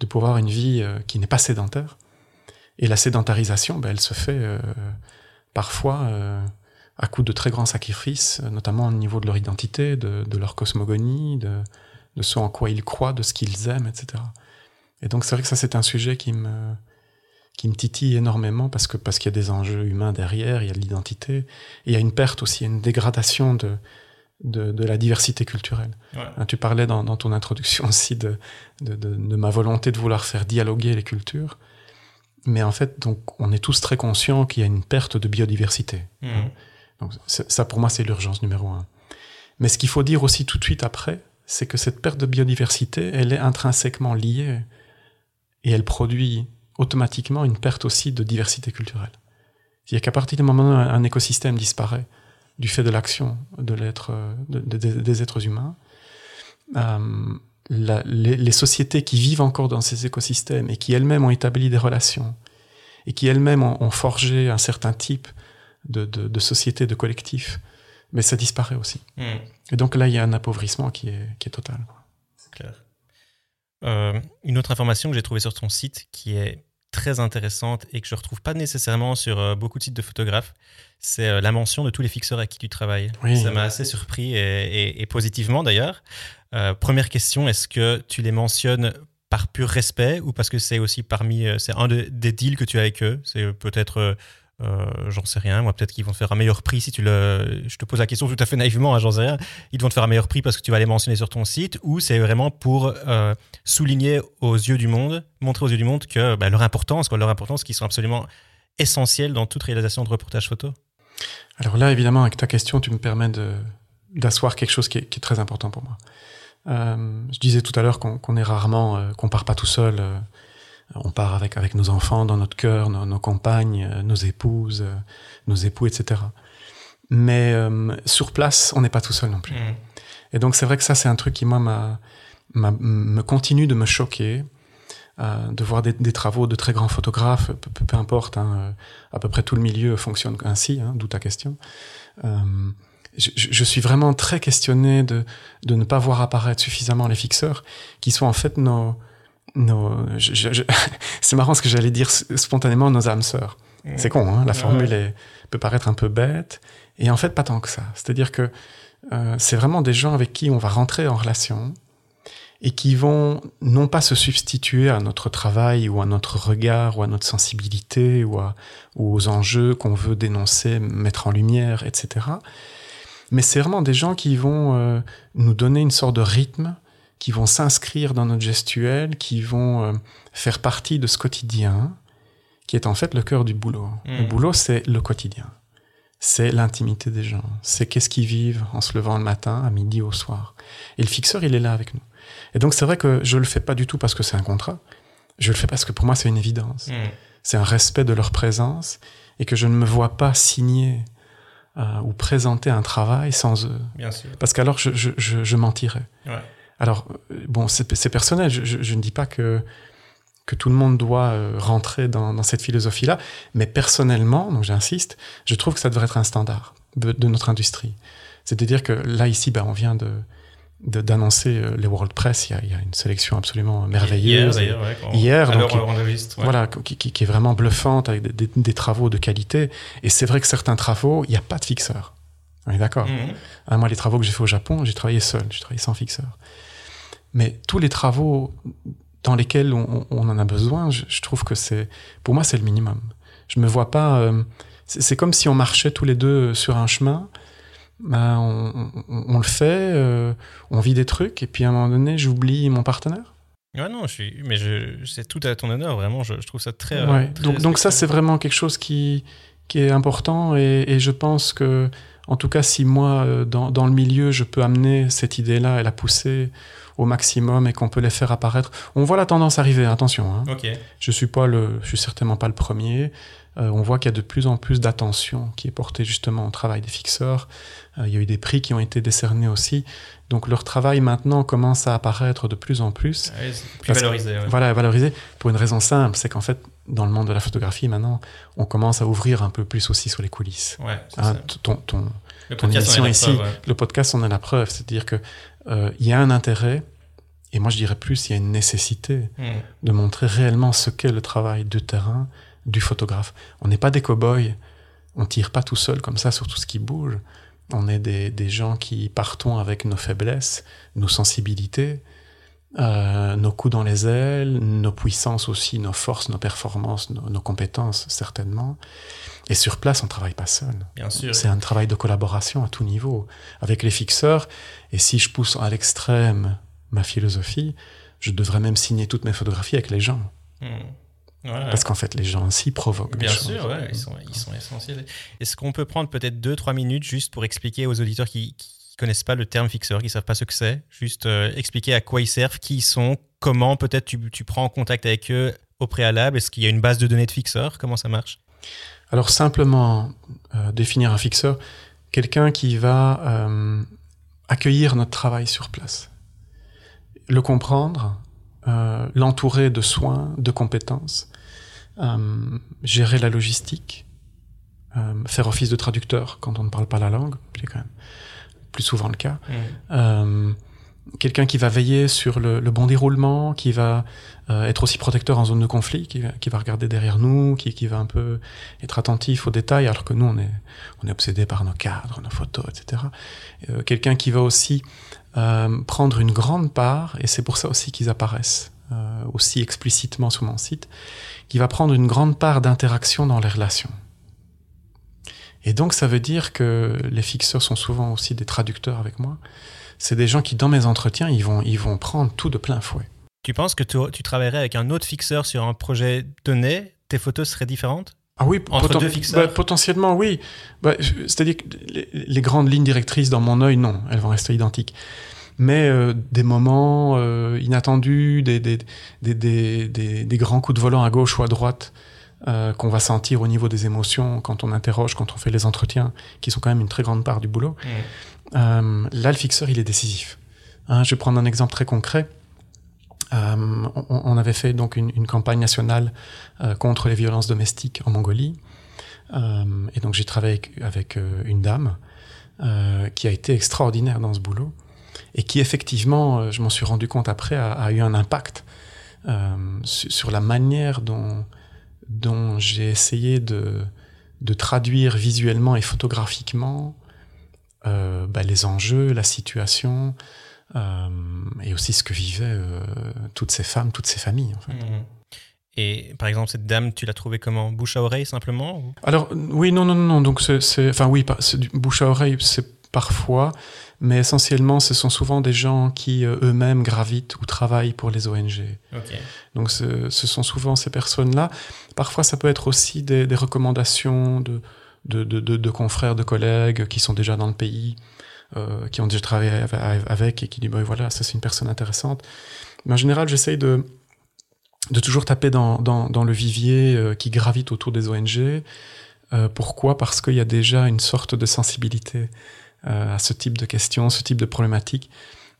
de pouvoir une vie qui n'est pas sédentaire. Et la sédentarisation, ben, elle se fait parfois à coup de très grands sacrifices, notamment au niveau de leur identité, de, leur cosmogonie, de, ce en quoi ils croient, de ce qu'ils aiment, etc. Et donc c'est vrai que ça c'est un sujet qui me, qui me titille énormément parce que parce qu'il y a des enjeux humains derrière, il y a de l'identité, et il y a une perte aussi, une dégradation de, de, la diversité culturelle. Hein, tu parlais dans, ton introduction aussi de, de, ma volonté de vouloir faire dialoguer les cultures. Mais en fait, donc, on est tous très conscients qu'il y a une perte de biodiversité. Mmh. Donc ça, pour moi, c'est l'urgence numéro un. Mais ce qu'il faut dire aussi tout de suite après, c'est que cette perte de biodiversité, elle est intrinsèquement liée et elle produit automatiquement une perte aussi de diversité culturelle. C'est-à-dire qu'à partir du moment où un écosystème disparaît du fait de l'action de l'être, des êtres humains, euh, les, sociétés qui vivent encore dans ces écosystèmes et qui elles-mêmes ont établi des relations et qui elles-mêmes ont forgé un certain type de, de, de société, de collectif. Mais ça disparaît aussi. Hmm. Et donc là, il y a un appauvrissement qui est, qui est total. C'est clair. Euh, une autre information que j'ai trouvée sur ton site qui est très intéressante et que je ne retrouve pas nécessairement sur euh, beaucoup de sites de photographes, c'est euh, la mention de tous les fixeurs avec qui tu travailles. Ça m'a assez surpris et, et, positivement d'ailleurs. Première question, est-ce que tu les mentionnes par pur respect ou parce que c'est aussi parmi, c'est un des deals que tu as avec eux? C'est peut-être euh, j'en sais rien. Peut-être qu'ils vont te faire un meilleur prix si tu le. Je te pose la question tout à fait naïvement, hein, j'en sais rien. Ils vont te faire un meilleur prix parce que tu vas les mentionner sur ton site ou c'est vraiment pour euh, souligner aux yeux du monde, montrer aux yeux du monde que bah, leur importance, quoi, leur importance, qui sont absolument essentielles dans toute réalisation de reportage photo. Alors là, évidemment, avec ta question, tu me permets d'asseoir quelque chose qui est, très important pour moi. Euh, je disais tout à l'heure qu'on est rarement, qu'on part pas tout seul on part avec, avec nos enfants dans notre cœur, nos, compagnes, euh, nos épouses, euh, nos époux, etc. Mais euh, sur place, on n'est pas tout seul non plus. Mm. Et donc c'est vrai que ça, c'est un truc qui, moi, me continue de me choquer, de voir des, travaux de très grands photographes, peu, importe, hein, à peu près tout le milieu fonctionne ainsi, hein, d'où ta question. Je, je, suis vraiment très questionné de, de ne pas voir apparaître suffisamment les fixeurs, qui sont en fait nos, c'est marrant ce que j'allais dire spontanément nos âmes sœurs. C'est con, hein la formule peut paraître un peu bête, et en fait pas tant que ça. C'est-à-dire que euh, c'est vraiment des gens avec qui on va rentrer en relation et qui vont non pas se substituer à notre travail ou à notre regard ou à notre sensibilité ou, aux enjeux qu'on veut dénoncer, mettre en lumière, etc. Mais c'est vraiment des gens qui vont euh, nous donner une sorte de rythme qui vont s'inscrire dans notre gestuelle, qui vont euh, faire partie de ce quotidien, qui est en fait le cœur du boulot. Le hmm. boulot, c'est le quotidien. C'est l'intimité des gens. C'est qu'est-ce qu'ils vivent en se levant le matin, à midi, au soir. Et le fixeur, il est là avec nous. Et donc, c'est vrai que je le fais pas du tout parce que c'est un contrat. Je le fais parce que pour moi, c'est une évidence. Hmm. C'est un respect de leur présence et que je ne me vois pas signer euh, ou présenter un travail sans eux. Bien sûr. Parce qu'alors, je, je, je, je mentirais. Ouais. Alors, euh, bon, c'est personnel. Je, ne dis pas que, que tout le monde doit euh, rentrer dans, cette philosophie-là, mais personnellement, donc j'insiste, je trouve que ça devrait être un standard de, notre industrie. C'est-à-dire que là, ici, ben, on vient de d'annoncer euh, les World Press, il y, a, une sélection absolument merveilleuse. Hier, Hier donc, voilà, qui, est vraiment bluffante avec des, travaux de qualité. Et c'est vrai que certains travaux, il n'y a pas de fixeur. On est d'accord. Mhm. Ah, moi, les travaux que j'ai fait au Japon, j'ai travaillé seul, j'ai travaillé sans fixeur. Mais tous les travaux dans lesquels on, en a besoin, je, trouve que c'est, pour moi, c'est le minimum. Je me vois pas. Euh, c'est comme si on marchait tous les deux sur un chemin. Ben, on, le fait, euh, on vit des trucs, et puis à un moment donné, j'oublie mon partenaire. Ouais, non, je suis, mais c'est tout à ton honneur, vraiment. Je, trouve ça très. Ouais, donc, donc ça, c'est vraiment quelque chose qui, qui est important, et, et, je pense que, en tout cas, si moi, euh, dans, dans le milieu, je peux amener cette idée-là et la pousser au maximum et qu'on peut les faire apparaître. On voit la tendance arriver, attention. Hein. Je suis pas le, je suis certainement pas le premier. Euh, on voit qu'il y a de plus en plus d'attention qui est portée justement au travail des fixeurs. Euh, il y a eu des prix qui ont été décernés aussi. Donc leur travail maintenant commence à apparaître de plus en plus. Ouais, c'est plus que- valorisé. ouais. Voilà, valorisé pour une raison simple, c'est qu'en fait, dans le monde de la photographie maintenant, on commence à ouvrir un peu plus aussi sur les coulisses. Ouais, Hein, ton, ton- Le ton podcast en émission est la ici, preuve, le podcast, on est la preuve. C'est-à-dire que euh, y a un intérêt, et moi je dirais plus, il y a une nécessité Hmm. de montrer réellement ce qu'est le travail de terrain du photographe. On n'est pas des cow-boys, on tire pas tout seul comme ça sur tout ce qui bouge. On est des, des gens qui partons avec nos faiblesses, nos sensibilités, euh, nos coups dans les ailes, nos puissances aussi, nos forces, nos performances, nos, nos compétences certainement. Et sur place, on travaille pas seul. Bien sûr. C'est un travail de collaboration à tout niveau, avec les fixeurs. Et si je pousse à l'extrême ma philosophie, je devrais même signer toutes mes photographies avec les gens. Hmm. Parce qu'en fait, les gens aussi provoquent Bien sûr, ouais, ils, sont, ils sont essentiels. Est-ce qu'on peut prendre peut-être 2-3 minutes juste pour expliquer aux auditeurs qui ne connaissent pas le terme fixeur, qui ne savent pas ce que c'est, juste euh, expliquer à quoi ils servent, qui ils sont, comment peut-être tu, tu prends en contact avec eux au préalable, est-ce qu'il y a une base de données de fixeurs, comment ça marche? Alors simplement euh, définir un fixeur, quelqu'un qui va euh, accueillir notre travail sur place, le comprendre, l'entourer de soins, de compétences, euh, gérer la logistique, euh, faire office de traducteur quand on ne parle pas la langue, c'est quand même plus souvent le cas. Euh, quelqu'un qui va veiller sur le, le bon déroulement, qui va être aussi protecteur en zone de conflit, qui va, qui va regarder derrière nous, qui, qui va un peu être attentif aux détails, alors que nous, on est, on est obsédé par nos cadres, nos photos, etc. Quelqu'un qui va aussi euh, prendre une grande part, et c'est pour ça aussi qu'ils apparaissent euh, aussi explicitement sur mon site, qui va prendre une grande part d'interaction dans les relations. Et donc ça veut dire que les fixeurs sont souvent aussi des traducteurs avec moi. C'est des gens qui, dans mes entretiens, ils vont, ils vont prendre tout de plein fouet. Tu penses que tu, tu travaillerais avec un autre fixeur sur un projet donné, tes photos seraient différentes? Ah oui, Entre poten- deux fixeurs? bah, potentiellement oui. Bah, C'est-à-dire que les, les grandes lignes directrices dans mon œil, non, elles vont rester identiques. Mais euh, des moments euh, inattendus, des, des, des, des, des- grands coups de volant à gauche ou à droite euh, qu'on va sentir au niveau des émotions quand on interroge, quand on fait les entretiens, qui sont quand même une très grande part du boulot. Euh, là, le fixeur, il est décisif. Hein, je vais prendre un exemple très concret. Euh, on, on avait fait donc une, une campagne nationale euh, contre les violences domestiques en Mongolie. Euh, et donc j'ai travaillé avec, avec, une dame euh, qui a été extraordinaire dans ce boulot et qui effectivement, euh, je m'en suis rendu compte après, a, a eu un impact euh, su- sur la manière dont, dont j'ai essayé de, de traduire visuellement et photographiquement euh, bah, les enjeux, la situation, euh, et aussi ce que vivaient toutes ces femmes, toutes ces familles. En fait. Mhm. Et par exemple, cette dame, tu l'as trouvée comment? Bouche à oreille simplement ou- Alors oui, non, non, non. Donc c'est, enfin oui, pas- c'est du bouche à oreille, c'est parfois, mais essentiellement, ce sont souvent des gens qui euh, eux-mêmes gravitent ou travaillent pour les ONG. Donc ce, ce sont souvent ces personnes-là. Parfois, ça peut être aussi des, des recommandations de, de, de, de- de confrères, de collègues qui sont déjà dans le pays, euh, qui ont déjà travaillé av- avec et qui disent, bah, voilà, ça c'est une personne intéressante. Mais en général, j'essaye de, de toujours taper dans, dans, dans le vivier euh, qui gravite autour des ONG. Euh, pourquoi? Parce qu'il y a déjà une sorte de sensibilité à ce type de questions, ce type de problématiques.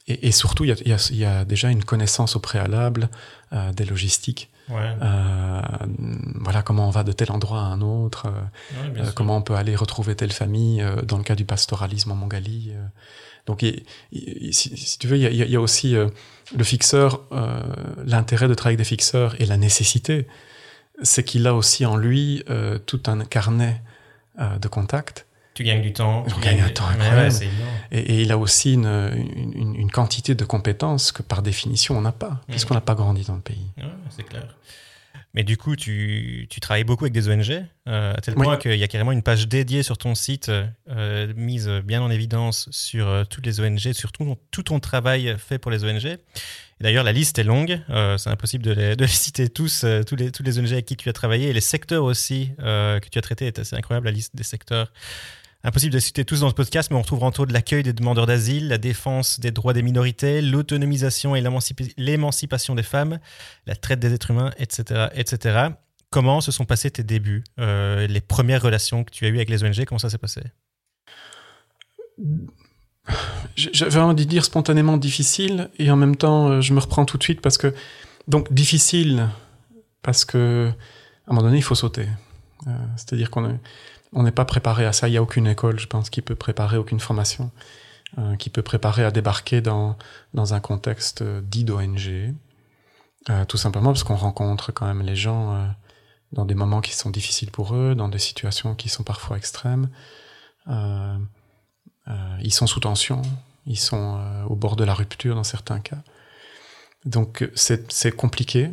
Et, et surtout, il y, a, y y déjà une connaissance au préalable euh, des logistiques. Ouais. Euh, voilà comment on va de tel endroit à un autre, euh, Ouais, euh, comment on peut aller retrouver telle famille euh, dans le cas du pastoralisme en Mongolie. euh. Donc, il- il- si, si tu veux, il y y a aussi euh, le fixeur, euh, l'intérêt de travailler avec des fixeurs et la nécessité, c'est qu'il a aussi en lui euh, tout un carnet euh, de contacts Tu gagnes du temps. On gagne un temps incroyable. ouais, c'est et, et il a aussi une, une, quantité de compétences que par définition on n'a pas, puisqu'on n'a pas grandi dans le pays. Ouais, c'est clair. Mais du coup, tu, tu travailles beaucoup avec des ONG, euh, à tel Oui. point qu'il y a carrément une page dédiée sur ton site, euh, mise bien en évidence sur euh, toutes les ONG, sur tout, ton- tout ton travail fait pour les ONG. D'ailleurs, la liste est longue, c'est impossible de les, de les citer tous, tous, les, tous les ONG avec qui tu as travaillé, et les secteurs aussi que tu as traités est assez incroyable, la liste des secteurs Impossible de citer tous dans ce podcast, mais on retrouve en tout de l'accueil des demandeurs d'asile, la défense des droits des minorités, l'autonomisation et l'émancipation des femmes, la traite des êtres humains, etc., etc. Comment se sont passés tes débuts, euh, les premières relations que tu as eues avec les ONG, comment ça s'est passé? J'avais envie de dire spontanément difficile, et en même temps, euh, je me reprends tout de suite parce que donc difficile parce que à un moment donné, il faut sauter. Euh, c'est-à-dire qu'on est on n'est pas préparé à ça. Il n'y a aucune école, je pense, qui peut préparer aucune formation, euh, qui peut préparer à débarquer dans, dans un contexte euh, dit d'ONG. Euh, tout simplement parce qu'on rencontre quand même les gens dans des moments qui sont difficiles pour eux, dans des situations qui sont parfois extrêmes. Ils sont sous tension, ils sont au bord de la rupture dans certains cas. Donc c'est compliqué.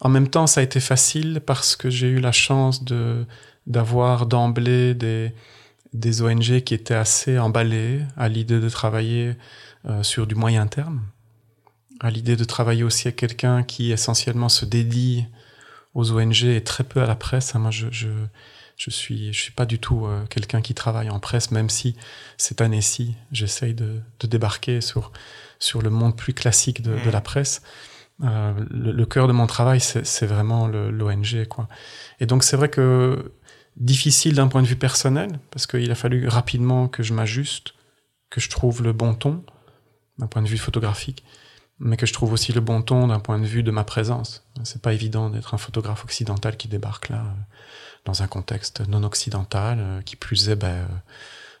En même temps, ça a été facile parce que j'ai eu la chance de d'avoir d'emblée des, des ONG qui étaient assez emballées à l'idée de travailler euh, sur du moyen terme, à l'idée de travailler aussi avec quelqu'un qui essentiellement se dédie aux ONG et très peu à la presse. Moi, je, je, je suis, je suis pas du tout euh, quelqu'un qui travaille en presse, même si cette année-ci, j'essaye de, de, débarquer sur, sur le monde plus classique de, de la presse. Euh, le, le, cœur de mon travail, c'est vraiment l'ONG, quoi. Et donc, c'est vrai que difficile d'un point de vue personnel, parce qu'il a fallu rapidement que je m'ajuste, que je trouve le bon ton, d'un point de vue photographique, mais que je trouve aussi le bon ton d'un point de vue de ma présence. C'est pas évident d'être un photographe occidental qui débarque là, euh, dans un contexte non occidental, euh, qui plus est, ben, euh,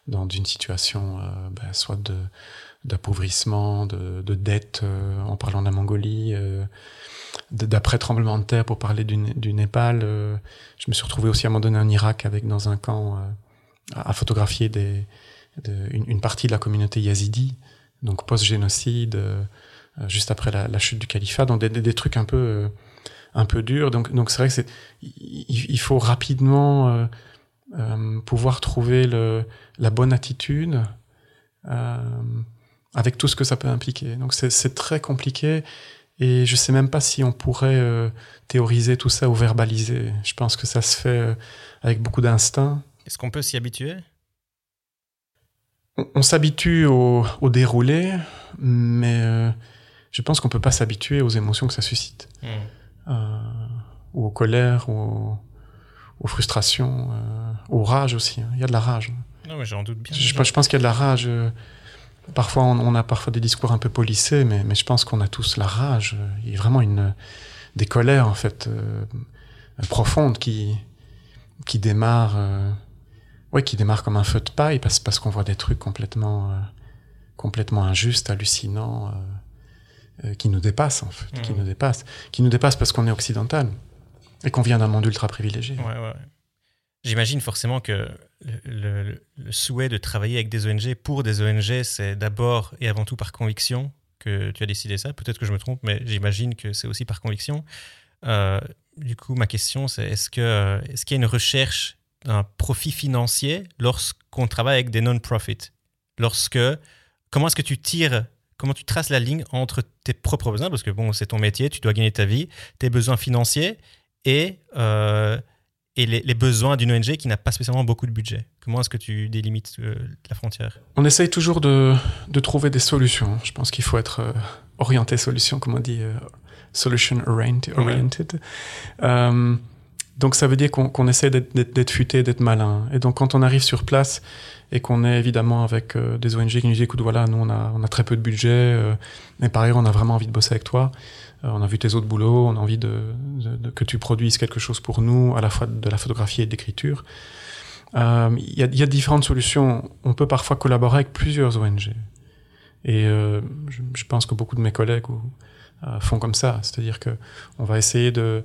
dans une situation ben, soit d'appauvrissement, de, de, dette, en parlant de la Mongolie, d'après tremblement de terre pour parler du, du Népal. Euh, je me suis retrouvé aussi à un moment donné en Irak avec dans un camp euh, à, photographier des, de, une, partie de la communauté yazidi, donc post-génocide, euh, juste après la, chute du califat, donc des, des, trucs un peu un peu durs. Donc donc c'est vrai que c'est il, il, faut rapidement pouvoir trouver le, la bonne attitude. avec tout ce que ça peut impliquer. Donc c'est très compliqué et je sais même pas si on pourrait euh, théoriser tout ça ou verbaliser. Je pense que ça se fait euh, avec beaucoup d'instinct. Est-ce qu'on peut s'y habituer? On, on s'habitue au, au, déroulé, mais euh, je pense qu'on peut pas s'habituer aux émotions que ça suscite. Mmh. ou aux colères, ou aux, frustrations, aux rages aussi. Hein. Il y a de la rage. Non, mais j'en doute bien. Je, je pense qu'il y a de la rage Parfois, on, on, a parfois des discours un peu polissés, mais, mais je pense qu'on a tous la rage. Il y a vraiment une, des colères, en fait, euh, profondes qui, qui démarrent, euh, ouais, qui démarrent comme un feu de paille parce, parce qu'on voit des trucs complètement, euh, complètement injustes, hallucinants, euh, qui nous dépassent, en fait, mmh. qui nous dépassent. Qui nous dépassent parce qu'on est occidental et qu'on vient d'un monde ultra privilégié. Ouais, ouais. J'imagine forcément que le, souhait de travailler avec des ONG pour des ONG, c'est d'abord et avant tout par conviction que tu as décidé ça. Peut-être que je me trompe, mais j'imagine que c'est aussi par conviction. Euh, du coup, ma question, c'est est-ce qu'il est qu y a une recherche d'un profit financier lorsqu'on travaille avec des non-profits? Lorsque, comment est-ce que tu tires, comment tu traces la ligne entre tes propres besoins, parce que bon, c'est ton métier, tu dois gagner ta vie, tes besoins financiers et euh, et les, les besoins d'une ONG qui n'a pas spécialement beaucoup de budget Comment est-ce que tu délimites euh, la frontière? On essaye toujours de, de, trouver des solutions. Je pense qu'il faut être euh, orienté solution, comme on dit, euh, solution oriented. Ouais. Donc ça veut dire qu'on qu essaie d'être futé, d'être malin. Et donc quand on arrive sur place et qu'on est évidemment avec des ONG qui nous disent écoute voilà, nous on a, on a très peu de budget, mais par ailleurs on a vraiment envie de bosser avec toi. Euh, on a vu tes autres boulots, on a envie de, de, de, que tu produises quelque chose pour nous, à la fois de la photographie et de l'écriture. Il euh, y, a, y, a, différentes solutions. On peut parfois collaborer avec plusieurs ONG. Et euh, je, je, pense que beaucoup de mes collègues ou, euh, font comme ça. C'est-à-dire que on va essayer de,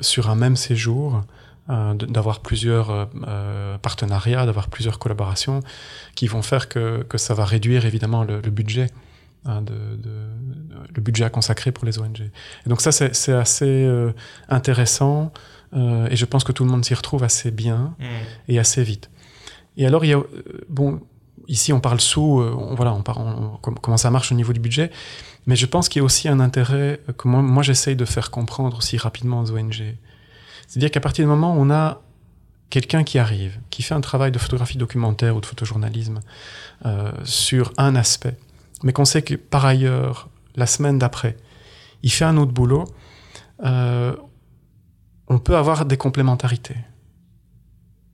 sur un même séjour, euh, d'avoir plusieurs euh, partenariats, d'avoir plusieurs collaborations qui vont faire que, que ça va réduire évidemment le, le budget hein, de, de, le budget à consacrer pour les ONG. Et donc ça, c'est assez euh, intéressant euh, et je pense que tout le monde s'y retrouve assez bien mmh. et assez vite. Et alors, il y a, bon, ici on parle sous, euh, on, voilà, on parle, on, comment ça marche au niveau du budget, mais je pense qu'il y a aussi un intérêt que moi, moi j'essaye de faire comprendre aussi rapidement aux ONG. C'est-à-dire qu'à partir du moment où on a quelqu'un qui arrive, qui fait un travail de photographie documentaire ou de photojournalisme euh, sur un aspect, mais qu'on sait que par ailleurs, la semaine d'après, il fait un autre boulot, euh, on peut avoir des complémentarités.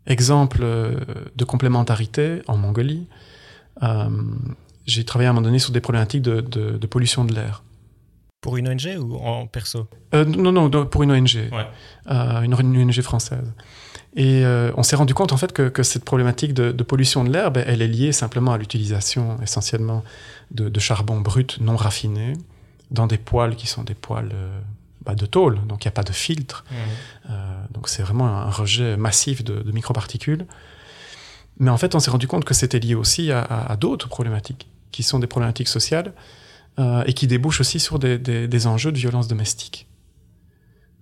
Exemple euh, de complémentarité en Mongolie, euh, j'ai travaillé à un moment donné sur des problématiques de, de, de pollution de l'air. Pour une ONG ou en perso? Euh, Non, non, pour une ONG, ouais. euh, une, une, ONG française. Et euh, on s'est rendu compte en fait que, que cette problématique de, de pollution de l'air, ben, elle est liée simplement à l'utilisation essentiellement de, de, charbon brut non raffiné dans des poêles qui sont des poêles euh, bah, de tôle, donc il n'y a pas de filtre. Mmh. donc c'est vraiment un rejet massif de, de, microparticules. Mais en fait, on s'est rendu compte que c'était lié aussi à, à, à d'autres problématiques, qui sont des problématiques sociales euh, et qui débouchent aussi sur des, des, des enjeux de violence domestique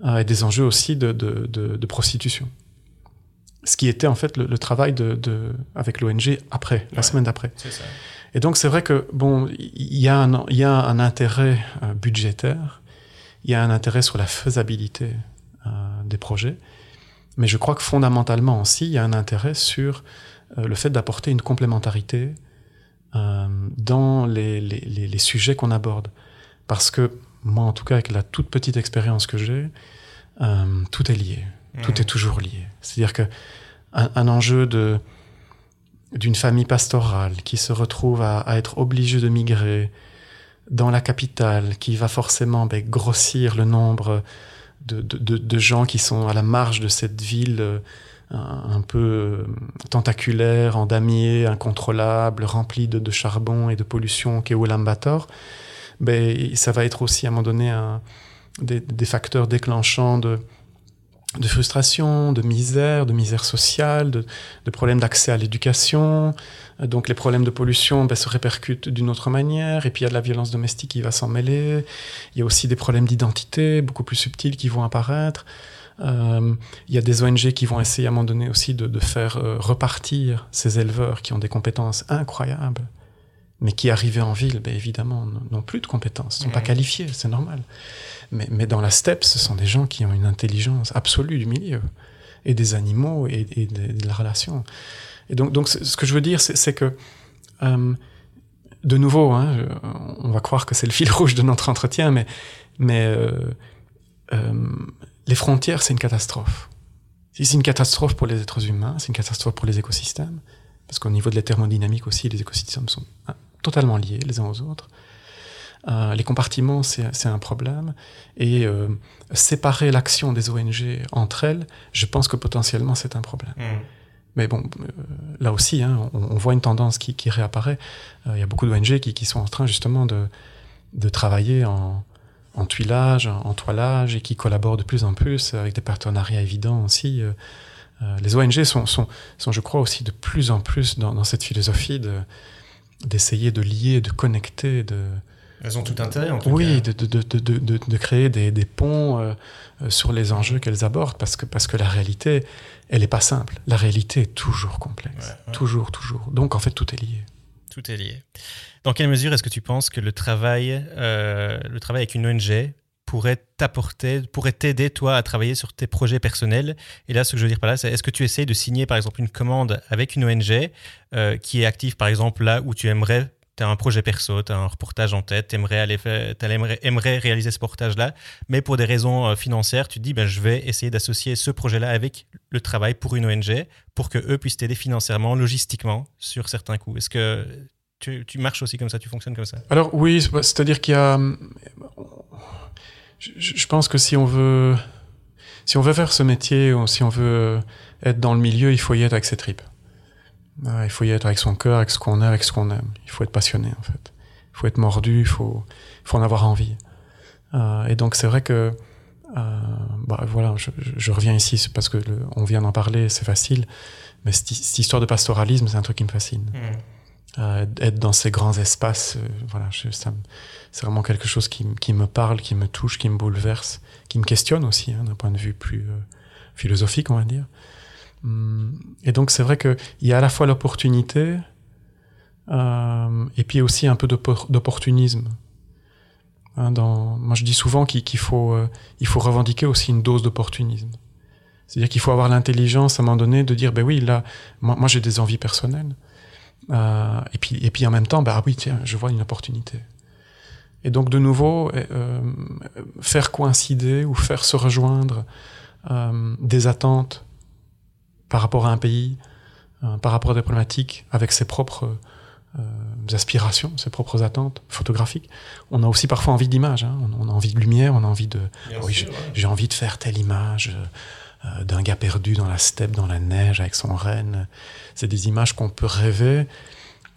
euh, et des enjeux aussi de, de, de, prostitution. Ce qui était en fait le, le travail de, avec l'ONG après, la semaine d'après. Et donc c'est vrai que bon, il y, a un, y a un intérêt euh, budgétaire, il y a un intérêt sur la faisabilité euh, des projets, mais je crois que fondamentalement aussi, il y a un intérêt sur euh, le fait d'apporter une complémentarité dans les, les, les sujets qu'on aborde. Parce que moi, en tout cas, avec la toute petite expérience que j'ai, tout est lié. Tout est toujours lié. C'est-à-dire que un, enjeu de d'une famille pastorale qui se retrouve à, être obligée de migrer dans la capitale, qui va forcément ben, grossir le nombre de, de, de, gens qui sont à la marge de cette ville euh, un, peu tentaculaire, en damier, incontrôlable, rempli de, de charbon et de pollution qu'est Ulaanbaatar, ben, ça va être aussi à un moment donné un, des, des, facteurs déclenchants de, de frustration, de misère, de misère sociale, de, de problèmes d'accès à l'éducation. Donc les problèmes de pollution ben, se répercutent d'une autre manière. Et puis il y a de la violence domestique qui va s'en mêler. Il y a aussi des problèmes d'identité beaucoup plus subtils qui vont apparaître. Euh, il y a des ONG qui vont essayer à un moment donné aussi de, de faire euh, repartir ces éleveurs qui ont des compétences incroyables, mais qui arrivés en ville, ben, évidemment, n'ont plus de compétences, ne sont mmh. pas qualifiés, c'est normal. Mais, mais, dans la steppe, ce sont des gens qui ont une intelligence absolue du milieu, et des animaux, et, et de, de, la relation. Et donc, donc ce que je veux dire, c'est que, euh, de nouveau, hein, je, on va croire que c'est le fil rouge de notre entretien, mais, mais euh, euh, les frontières, c'est une catastrophe. C'est une catastrophe pour les êtres humains, c'est une catastrophe pour les écosystèmes, parce qu'au niveau de la thermodynamique aussi, les écosystèmes sont totalement liés les uns aux autres. Euh, les compartiments, c'est un problème. Et euh, séparer l'action des ONG entre elles, je pense que potentiellement c'est un problème. Mmh. Mais bon, euh, là aussi, hein, on, on, voit une tendance qui, qui réapparaît. Il y a beaucoup d'ONG qui, qui, sont en train justement de, de travailler en, en tuilage, en toilage, et qui collaborent de plus en plus avec des partenariats évidents aussi. Les ONG sont, sont, sont, je crois, aussi de plus en plus dans, dans cette philosophie de d'essayer de lier, de connecter, de, elles ont tout intérêt, en tout oui, cas. de, de, de, de, de créer des, des ponts euh, sur les enjeux qu'elles abordent, parce que, parce que la réalité, elle n'est pas simple. La réalité est toujours complexe. Ouais, ouais. Toujours, toujours. Donc, en fait, tout est lié. Tout est lié. Dans quelle mesure est-ce que tu penses que le travail, euh, le travail avec une ONG pourrait t'apporter, pourrait t'aider, toi, à travailler sur tes projets personnels Et là, ce que je veux dire par là, c'est est-ce que tu essayes de signer, par exemple, une commande avec une ONG euh, qui est active, par exemple, là où tu aimerais tu as un projet perso, tu as un reportage en tête, tu aimerais, aimerais, aimerais réaliser ce reportage-là, mais pour des raisons euh, financières, tu te dis, ben, je vais essayer d'associer ce projet-là avec le travail pour une ONG pour que eux puissent t'aider financièrement, logistiquement, sur certains coups. Est-ce que tu, tu, marches aussi comme ça, tu fonctionnes comme ça? Alors oui, c'est-à-dire qu'il y a... Je, pense que si on veut... Si on veut faire ce métier, ou si on veut être dans le milieu, il faut y être avec ses tripes. Il faut y être avec son cœur, avec ce qu'on est, avec ce qu'on aime. Il faut être passionné, en fait. Il faut être mordu, il faut, faut en avoir envie. Euh, et donc, c'est vrai que, euh, bah, voilà, je, je, reviens ici parce que le, on vient d'en parler, c'est facile. Mais cette, cette, histoire de pastoralisme, c'est un truc qui me fascine. Mmh. Euh, être dans ces grands espaces, voilà, c'est vraiment quelque chose qui, qui, me parle, qui me touche, qui me bouleverse, qui me questionne aussi, hein, d'un point de vue plus euh, philosophique, on va dire. Et donc c'est vrai qu'il y a à la fois l'opportunité euh, et puis aussi un peu d'opportunisme. Hein. Moi je dis souvent qu'il qu faut, euh, faut revendiquer aussi une dose d'opportunisme. C'est-à-dire qu'il faut avoir l'intelligence à un moment donné de dire, ben oui, là, moi, j'ai des envies personnelles. Et, puis, et puis en même temps, bah oui, tiens, je vois une opportunité. Et donc de nouveau, euh, faire coïncider ou faire se rejoindre euh, des attentes par rapport à un pays, euh, par rapport à des problématiques avec ses propres euh, aspirations, ses propres attentes photographiques. On a aussi parfois envie d'image, hein. on, on, a envie de lumière, on a envie de... oui, j'ai envie de faire telle image euh, d'un gars perdu dans la steppe, dans la neige, avec son renne. C'est des images qu'on peut rêver.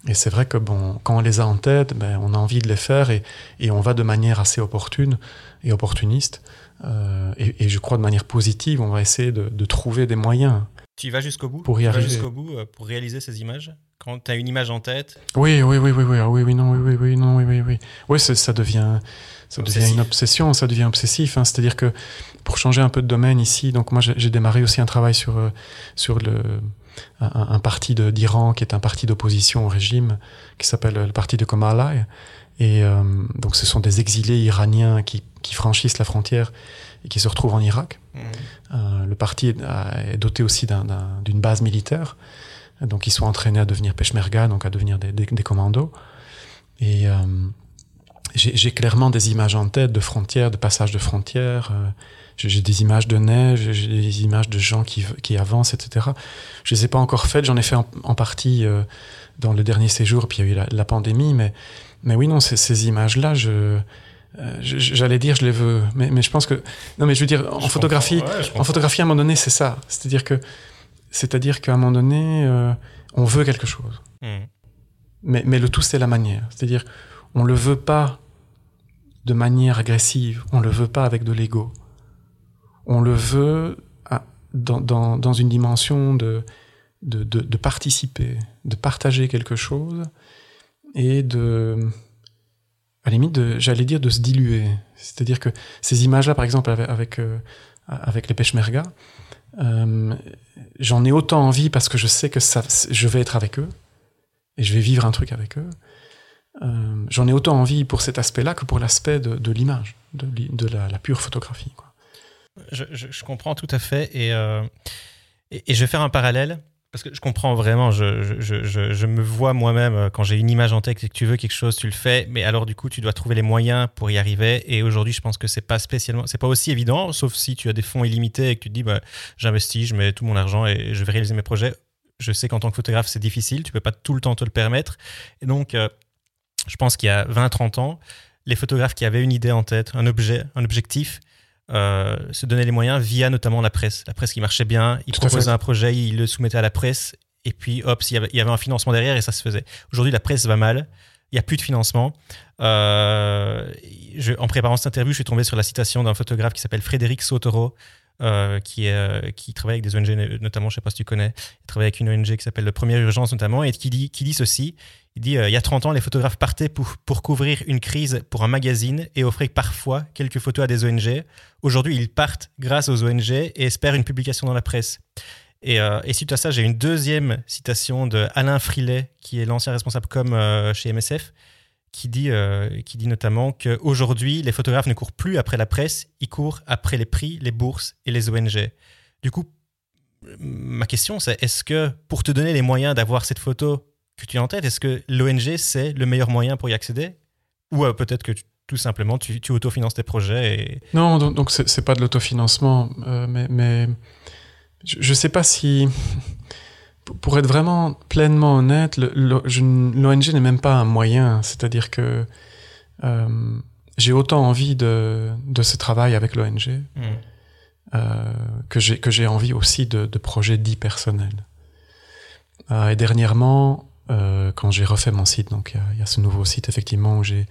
Et c'est vrai que bon, quand on les a en tête, ben, on a envie de les faire et, et on va de manière assez opportune et opportuniste. Euh, et, et, je crois de manière positive, on va essayer de, de trouver des moyens. Tu y vas jusqu'au bout? Pour y arriver. jusqu'au bout euh, pour réaliser ces images? Quand tu as une image en tête? Oui, oui, oui, oui, oui, oui, oui, non, oui, oui, oui, non, oui, oui, oui. Oui, ça devient, ça Obsessif. devient une obsession, ça devient obsessif. Hein. C'est-à-dire que pour changer un peu de domaine ici, donc moi j'ai démarré aussi un travail sur, euh, sur le, un, un parti d'Iran qui est un parti d'opposition au régime, qui s'appelle le parti de Komalai. Et euh, donc ce sont des exilés iraniens qui, qui, franchissent la frontière et qui se retrouvent en Irak. Mmh. Euh, le parti est, est doté aussi d'une un, base militaire. Donc ils sont entraînés à devenir peshmerga, donc à devenir des, des, des commandos. Et euh, j'ai clairement des images en tête de frontières, de passages de frontières. J'ai des images de neige, j'ai des images de gens qui, qui avancent, etc. Je les ai pas encore faites, j'en ai fait en, en partie euh, dans le dernier séjour, puis il y a eu la, la pandémie, mais, mais oui, non, ces, ces images-là, je, euh, j'allais dire, je les veux, mais, mais je pense que, non, mais je veux dire, en Je photographie, ouais, je en photographie, à un moment donné, c'est ça. C'est-à-dire que, c'est-à-dire qu'à un moment donné, euh, on veut quelque chose. Mmh. Mais, mais le tout, c'est la manière. C'est-à-dire, on le veut pas de manière agressive, on le veut pas avec de l'ego. On le veut dans, dans, dans, une dimension de, de, de, participer, de partager quelque chose et de, à la limite, j'allais dire, de se diluer. C'est-à-dire que ces images-là, par exemple, avec, avec, euh, les peshmerga, euh, j'en ai autant envie parce que je sais que ça, je vais être avec eux et je vais vivre un truc avec eux. Euh, j'en ai autant envie pour cet aspect-là que pour l'aspect de, l'image, de, de la, pure photographie. Je, comprends tout à fait et, euh, et, et, je vais faire un parallèle parce que je comprends vraiment, je, je me vois moi-même euh, quand j'ai une image en tête et que tu veux quelque chose, tu le fais, mais alors du coup tu dois trouver les moyens pour y arriver et aujourd'hui je pense que c'est pas spécialement, c'est pas aussi évident, sauf si tu as des fonds illimités et que tu te dis bah, j'investis, je mets tout mon argent et je vais réaliser mes projets. Je sais qu'en tant que photographe c'est difficile, tu peux pas tout le temps te le permettre et donc euh, je pense qu'il y a 20-30 ans, les photographes qui avaient une idée en tête, un objet, un objectif, euh, se donnaient les moyens via notamment la presse. La presse qui marchait bien, ils proposaient un projet, ils le soumettaient à la presse, et puis hop, il y, avait, il y avait un financement derrière et ça se faisait. Aujourd'hui, la presse va mal, il n'y a plus de financement. Euh, je, en préparant cette interview, je suis tombé sur la citation d'un photographe qui s'appelle Frédéric Sotoro, euh, qui, qui travaille avec des ONG, notamment, je ne sais pas si tu connais, il travaille avec une ONG qui s'appelle le Première Urgence notamment, et qui dit, qui dit ceci, il dit, euh, il y a 30 ans, les photographes partaient pour, pour couvrir une crise pour un magazine et offraient parfois quelques photos à des ONG. Aujourd'hui, ils partent grâce aux ONG et espèrent une publication dans la presse. Et, euh, et suite à ça, j'ai une deuxième citation de Alain Frilet, qui est l'ancien responsable com euh, chez MSF, qui dit, qui dit notamment qu'aujourd'hui, les photographes ne courent plus après la presse, ils courent après les prix, les bourses et les ONG. Du coup, ma question, c'est est-ce que pour te donner les moyens d'avoir cette photo que tu as en tête, est-ce que l'ONG, c'est le meilleur moyen pour y accéder Ou euh, peut-être que tu, tout simplement, tu, tu autofinances tes projets et... Non, donc, c'est pas de l'autofinancement, euh, mais, mais je ne sais pas si... Pour être vraiment pleinement honnête, l'ONG n'est même pas un moyen. C'est-à-dire que euh, j'ai autant envie de, de, ce travail avec l'ONG mm. euh, que j'ai envie aussi de, de projets dits personnels. Et dernièrement, euh, quand j'ai refait mon site, donc il y, y, a ce nouveau site effectivement où j'ai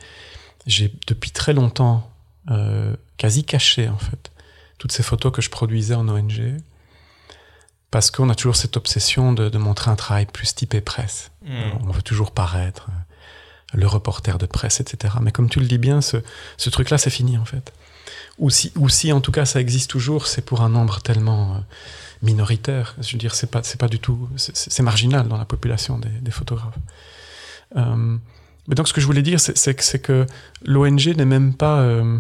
depuis très longtemps euh, quasi caché en fait toutes ces photos que je produisais en ONG parce qu'on a toujours cette obsession de, de, montrer un travail plus typé presse. Mm. On veut toujours paraître euh, le reporter de presse, etc. Mais comme tu le dis bien, ce, ce truc-là, c'est fini en fait. Ou si, ou si en tout cas ça existe toujours, c'est pour un nombre tellement euh, minoritaire. Je veux dire, c'est pas, c'est pas du tout, c'est marginal dans la population des, photographes. Euh, mais donc, ce que je voulais dire, c'est que, l'ONG n'est même pas, euh,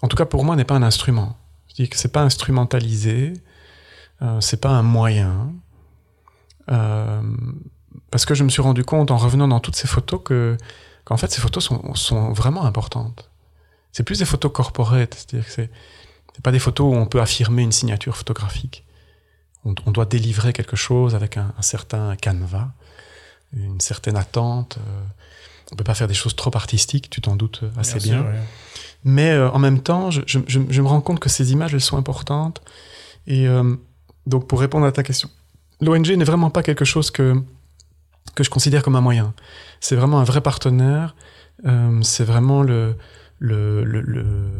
en tout cas pour moi, n'est pas un instrument. Je dis que c'est pas instrumentalisé. Euh, c'est pas un moyen. Euh, parce que je me suis rendu compte en revenant dans toutes ces photos que qu'en fait ces photos sont, sont vraiment importantes. C'est plus des photos corporate, c'est-à-dire que c'est pas des photos où on peut affirmer une signature photographique. On, on doit délivrer quelque chose avec un, un, certain canevas, une certaine attente. Euh, on peut pas faire des choses trop artistiques, tu t'en doutes assez bien. bien. Sûr, ouais. Mais euh, en même temps, je, je, je, me rends compte que ces images, elles sont importantes. Et euh, donc, pour répondre à ta question, l'ONG n'est vraiment pas quelque chose que, que je considère comme un moyen. C'est vraiment un vrai partenaire. Euh, c'est vraiment le, le, le, le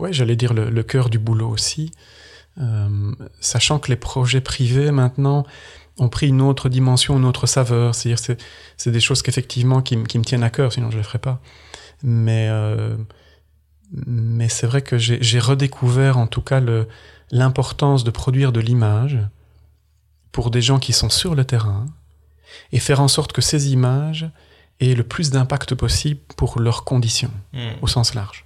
ouais, j'allais dire le, le, cœur du boulot aussi. Euh, sachant que les projets privés maintenant ont pris une autre dimension, une autre saveur. C'est-à-dire, c'est, c'est des choses qu'effectivement qui, qui, me tiennent à cœur, sinon je les ferais pas. Mais euh, mais c'est vrai que j'ai redécouvert en tout cas l'importance de produire de l'image pour des gens qui sont sur le terrain et faire en sorte que ces images aient le plus d'impact possible pour leurs conditions, mmh. au sens large.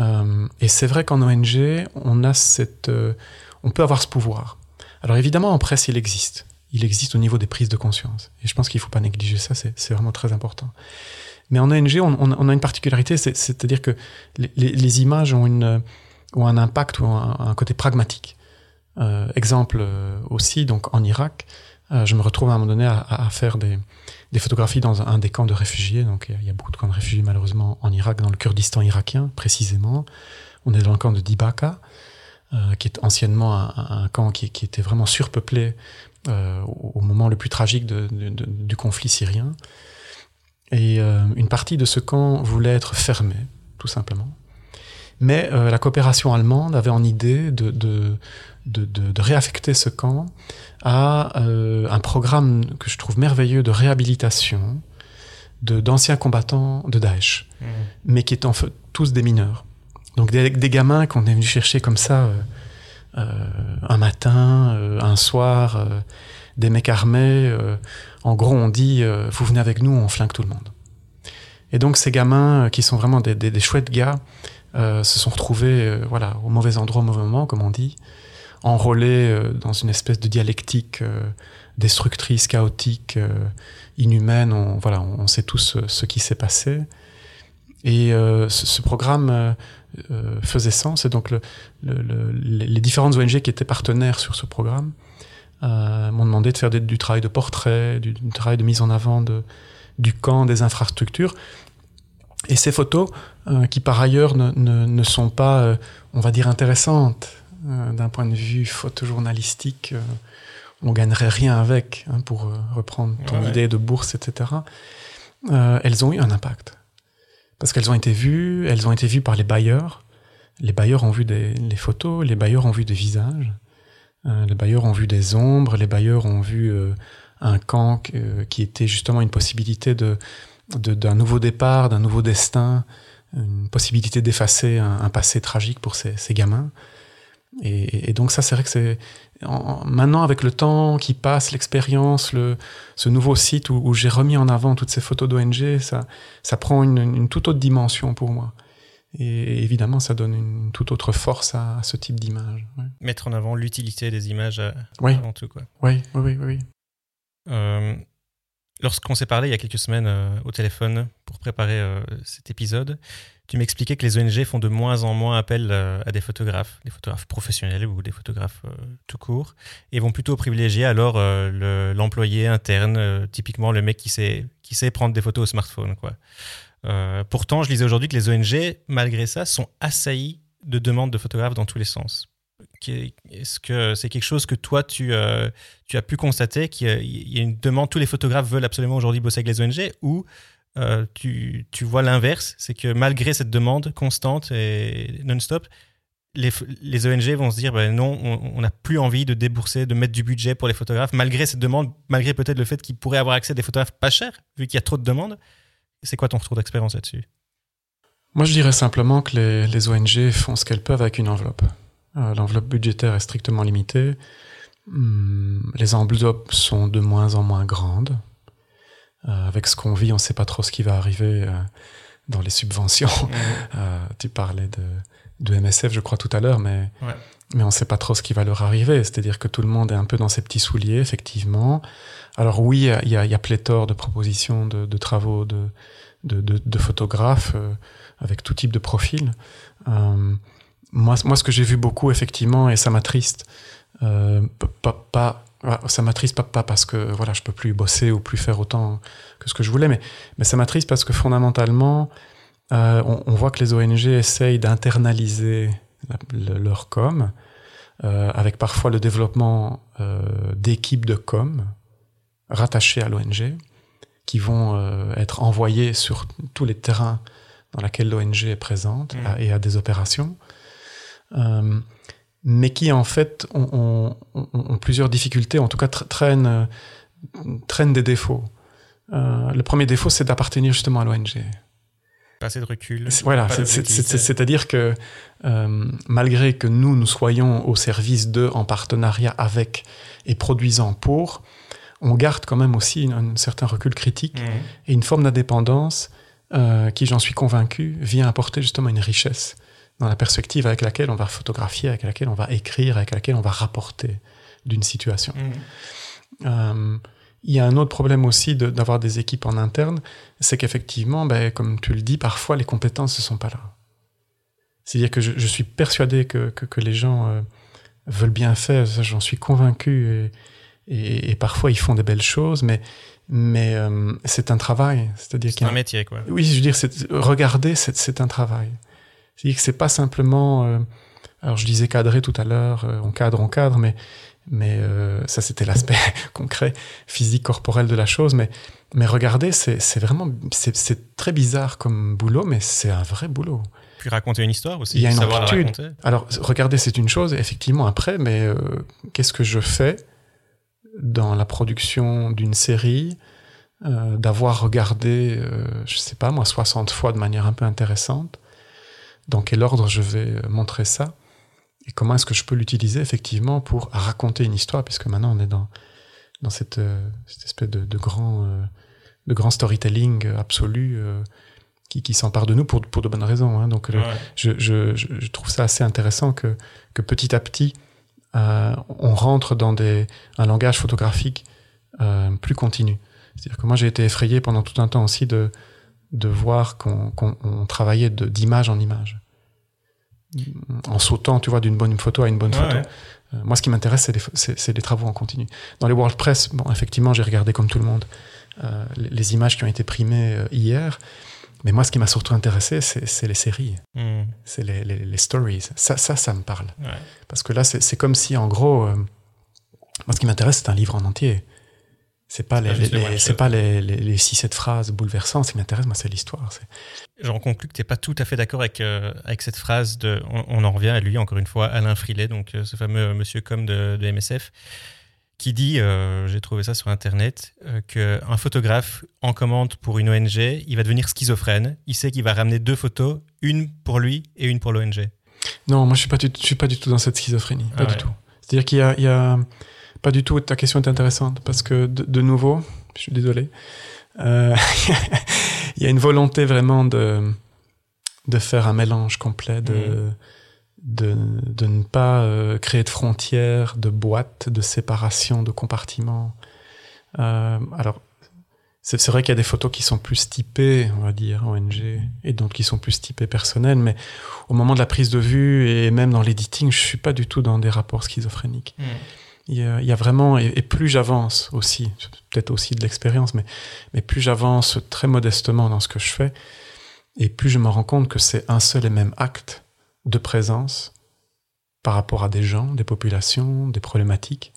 Euh, et c'est vrai qu'en ONG, on a cette, euh, on peut avoir ce pouvoir. Alors évidemment, en presse, il existe. Il existe au niveau des prises de conscience. Et je pense qu'il ne faut pas négliger ça, c'est vraiment très important. Mais en ONG, on, a une particularité, c'est-à-dire que les, images ont, une, ont un impact ou un, côté pragmatique. Euh, exemple aussi, donc en Irak, je me retrouve à un moment donné à faire des, des, photographies dans un, des camps de réfugiés. Donc il y a beaucoup de camps de réfugiés malheureusement en Irak, dans le Kurdistan irakien précisément. On est dans le camp de Dibaka, euh, qui est anciennement un, camp qui, était vraiment surpeuplé euh, au moment le plus tragique du conflit syrien. Et euh, une partie de ce camp voulait être fermée, tout simplement. Mais euh, la coopération allemande avait en idée de, de, de, de réaffecter ce camp à euh, un programme que je trouve merveilleux de réhabilitation d'anciens combattants de Daesh, mmh. mais qui étaient en fait tous des mineurs. Donc des, des gamins qu'on est venu chercher comme ça un matin, un soir, des mecs armés en gros, on dit euh, vous venez avec nous, on flingue tout le monde. Et donc ces gamins euh, qui sont vraiment des, des, des chouettes gars euh, se sont retrouvés euh, voilà au mauvais endroit au mauvais moment, comme on dit, enrôlés euh, dans une espèce de dialectique destructrice, chaotique, inhumaine. On, voilà, on, on, sait tous ce qui s'est passé. Et ce, programme faisait sens. Et donc le, le, le, les différentes ONG qui étaient partenaires sur ce programme m'ont demandé de faire du travail de portrait, du, du, travail de mise en avant de, du camp, des infrastructures. Et ces photos, euh, qui par ailleurs ne, ne, ne sont pas, euh, on va dire, intéressantes euh, d'un point de vue photojournalistique, on gagnerait rien avec, hein, pour reprendre ton ouais. idée de bourse, etc. elles ont eu un impact. Parce qu'elles ont été vues, elles ont été vues par les bailleurs. Les bailleurs ont vu des, les photos, les bailleurs ont vu des visages. Les bailleurs ont vu des ombres, les bailleurs ont vu un camp qui était justement une possibilité de d'un nouveau départ, d'un nouveau destin, une possibilité d'effacer un, un, passé tragique pour ces, ces gamins. Et, et, donc ça, c'est vrai que c'est maintenant avec le temps qui passe, l'expérience, le ce nouveau site où, où j'ai remis en avant toutes ces photos d'ONG, ça ça prend une, une toute autre dimension pour moi. Et évidemment, ça donne une toute autre force à, à ce type d'image. Ouais. Mettre en avant l'utilité des images à, oui. avant tout. Quoi. Oui, oui, oui. oui. Euh, Lorsqu'on s'est parlé il y a quelques semaines euh, au téléphone pour préparer euh, cet épisode, tu m'expliquais que les ONG font de moins en moins appel euh, à des photographes, des photographes professionnels ou des photographes tout court, et vont plutôt privilégier alors l'employé interne, typiquement le mec qui sait, qui sait prendre des photos au smartphone. Quoi. Pourtant, je lisais aujourd'hui que les ONG, malgré ça, sont assaillis de demandes de photographes dans tous les sens. Est-ce que c'est quelque chose que toi, tu, euh, as pu constater qu'il y a une demande, tous les photographes veulent absolument aujourd'hui bosser avec les ONG, ou euh, tu, vois l'inverse, c'est que malgré cette demande constante et non-stop, les, les, ONG vont se dire ben non, on n'a plus envie de débourser, de mettre du budget pour les photographes, malgré cette demande, malgré peut-être le fait qu'ils pourraient avoir accès à des photographes pas chers, vu qu'il y a trop de demandes. C'est quoi ton retour d'expérience là-dessus? Moi, je dirais simplement que les, les ONG font ce qu'elles peuvent avec une enveloppe. Euh, L'enveloppe budgétaire est strictement limitée. Hum, les enveloppes sont de moins en moins grandes. Euh, avec ce qu'on vit, on ne sait pas trop ce qui va arriver euh, dans les subventions. Mmh. tu parlais de, de MSF, je crois, tout à l'heure, mais, mais on ne sait pas trop ce qui va leur arriver. C'est-à-dire que tout le monde est un peu dans ses petits souliers, effectivement. Alors oui, il y a, y a, pléthore de propositions, de, de travaux de, de, de photographes euh, avec tout type de profil. Euh, moi, moi, ce que j'ai vu beaucoup, effectivement, et ça m'attriste, euh, pas, pas, ça m'attriste pas, pas parce que voilà, je peux plus bosser ou plus faire autant que ce que je voulais, mais, mais ça m'attriste parce que fondamentalement, euh, on, on, voit que les ONG essayent d'internaliser leur com, euh, avec parfois le développement euh, d'équipes de com rattachées à l'ONG, qui vont être envoyées sur tous les terrains dans lesquels l'ONG est présente mmh. et a des opérations, euh, mais qui en fait ont, ont, ont, plusieurs difficultés, en tout cas traînent, traînent des défauts. Euh, le premier défaut, c'est d'appartenir justement à l'ONG. Pas assez de recul. Voilà, c'est-à-dire que euh, malgré que nous, nous soyons au service d'eux en partenariat avec et produisant pour, on garde quand même aussi un, certain recul critique mmh. et une forme d'indépendance euh, qui, j'en suis convaincu, vient apporter justement une richesse dans la perspective avec laquelle on va photographier, avec laquelle on va écrire, avec laquelle on va rapporter d'une situation. Mmh. Euh, il y a un autre problème aussi d'avoir de, des équipes en interne, c'est qu'effectivement, ben, comme tu le dis, parfois les compétences ne sont pas là. C'est-à-dire que je, je, suis persuadé que, que, que les gens euh, veulent bien faire, j'en suis convaincu, et, et, et, parfois ils font des belles choses, mais, mais euh, c'est un travail. C'est-à-dire c'est un, un, métier, quoi. Oui, je veux dire, regarder, c'est un travail. C'est-à-dire que c'est pas simplement. Euh, alors je disais cadrer tout à l'heure, euh, on cadre, on cadre, mais mais euh, ça c'était l'aspect concret, physique, corporel de la chose. Mais, mais regardez, c'est vraiment, c'est très bizarre comme boulot, mais c'est un vrai boulot. Puis raconter une histoire aussi. Il y a une amplitude. Alors regardez, c'est une chose, effectivement, après, mais qu'est-ce que je fais dans la production d'une série d'avoir regardé, je sais pas moi, 60 fois de manière un peu intéressante Dans quel ordre je vais montrer ça et comment est-ce que je peux l'utiliser effectivement pour raconter une histoire, puisque maintenant on est dans, dans cette, euh, cette espèce de, de, grand, euh, de grand storytelling absolu euh, qui, qui s'empare de nous pour, pour de bonnes raisons. Hein. Donc ouais. je, je, je, trouve ça assez intéressant que, que petit à petit, euh, on rentre dans des, un langage photographique euh, plus continu. C'est-à-dire que moi j'ai été effrayé pendant tout un temps aussi de, de voir qu'on qu travaillait d'image en image en sautant, tu vois, d'une bonne photo à une bonne ouais, photo. Ouais. Euh, moi, ce qui m'intéresse, c'est les, travaux en continu. Dans les WordPress, bon, effectivement, j'ai regardé comme tout le monde euh, les, les, images qui ont été primées euh, hier. Mais moi, ce qui m'a surtout intéressé, c'est les séries. Mm. C'est les, les, stories. Ça, ça, ça me parle. Ouais. Parce que là, c'est comme si, en gros, euh, moi, ce qui m'intéresse, c'est un livre en entier. C'est pas les, les c'est pas les, les, les six sept phrases bouleversantes. Ce qui m'intéresse, moi, c'est l'histoire. J'en conclus que tu n'es pas tout à fait d'accord avec, euh, avec cette phrase de. On, on, en revient à lui, encore une fois, Alain Frilet, donc euh, ce fameux monsieur com de, de MSF, qui dit, euh, j'ai trouvé ça sur Internet, qu'un photographe en commande pour une ONG, il va devenir schizophrène. Il sait qu'il va ramener deux photos, une pour lui et une pour l'ONG. Non, moi, je ne suis, suis, pas du tout dans cette schizophrénie. Pas ah, du tout. C'est-à-dire qu'il y, y a pas du tout. Ta question est intéressante parce que de, de nouveau, je suis désolé, euh, il y a une volonté vraiment de de faire un mélange complet de mmh. de, de ne pas euh, créer de frontières, de boîtes, de séparation, de compartiments. Euh, alors c'est vrai qu'il y a des photos qui sont plus typées, on va dire, ONG, et d'autres qui sont plus typées personnelles, mais au moment de la prise de vue et même dans l'editing, je suis pas du tout dans des rapports schizophréniques. Mmh il y, a, il y a vraiment, et, et plus j'avance aussi, peut-être aussi de l'expérience, mais, mais plus j'avance très modestement dans ce que je fais, et plus je me rends compte que c'est un seul et même acte de présence par rapport à des gens, des populations, des problématiques,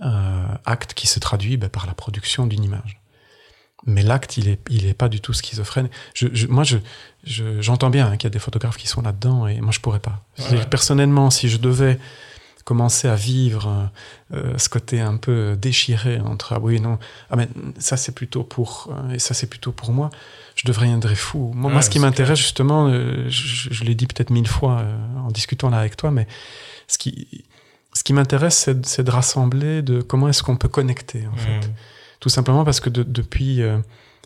euh, acte qui se traduit ben, par la production d'une image. Mais l'acte, il est, il est pas du tout schizophrène. Je, je, moi, je, j'entends bien hein, qu'il y a des photographes qui sont là-dedans, et moi, je pourrais pas. Ouais. Personnellement, si je devais commencer à vivre euh, ce côté un peu déchiré entre ah oui non ah mais ça c'est plutôt pour euh, et ça c'est plutôt pour moi je deviendrais fou moi, ouais, moi ce qui m'intéresse justement euh, je, je l'ai dit peut-être mille fois euh, en discutant là avec toi mais ce qui ce qui m'intéresse c'est de rassembler de comment est-ce qu'on peut connecter en mmh. fait tout simplement parce que de, depuis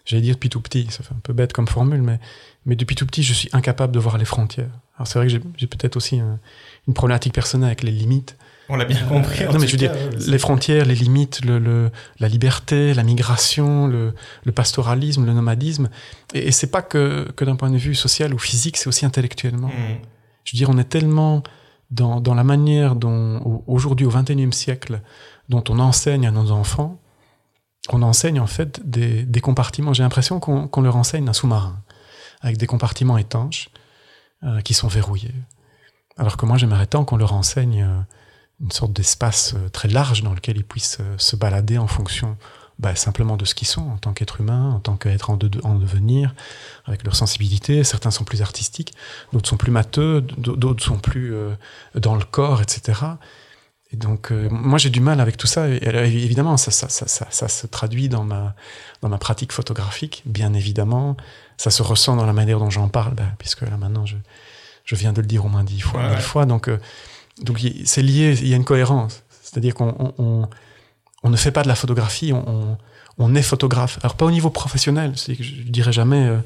j'allais dire depuis tout petit, ça fait un peu bête comme formule, mais, mais depuis tout petit, je suis incapable de voir les frontières. Alors c'est vrai que j'ai peut-être aussi une problématique personnelle avec les limites. On l'a bien compris. non, mais je veux dire, les frontières, les limites, le, la liberté, la migration, le, pastoralisme, le nomadisme. Et, et c'est pas que, que d'un point de vue social ou physique, c'est aussi intellectuellement. Mm. Je veux dire, on est tellement dans, dans la manière dont, aujourd'hui, au XXIe siècle, dont on enseigne à nos enfants, on enseigne en fait des, des compartiments. J'ai l'impression qu'on leur enseigne un sous-marin, avec des compartiments étanches euh, qui sont verrouillés. Alors que moi, j'aimerais tant qu'on leur enseigne. Euh, une sorte d'espace euh, très large dans lequel ils puissent euh, se balader en fonction bah, simplement de ce qu'ils sont en tant qu'être humain, en tant qu'être en, devenir, avec leur sensibilité. Certains sont plus artistiques, d'autres sont plus matheux, d'autres sont plus dans le corps, etc. Et donc, moi, j'ai du mal avec tout ça. Et, évidemment, ça, ça, ça, ça, se traduit dans ma, dans ma pratique photographique, bien évidemment. Ça se ressent dans la manière dont j'en parle, bah, puisque là, maintenant, je, je viens de le dire au moins dix fois, mille fois. Donc, donc c'est lié, il y a une cohérence. C'est-à-dire qu'on on, ne fait pas de la photographie, on, on, est photographe. Alors pas au niveau professionnel, c'est que je dirais jamais, euh,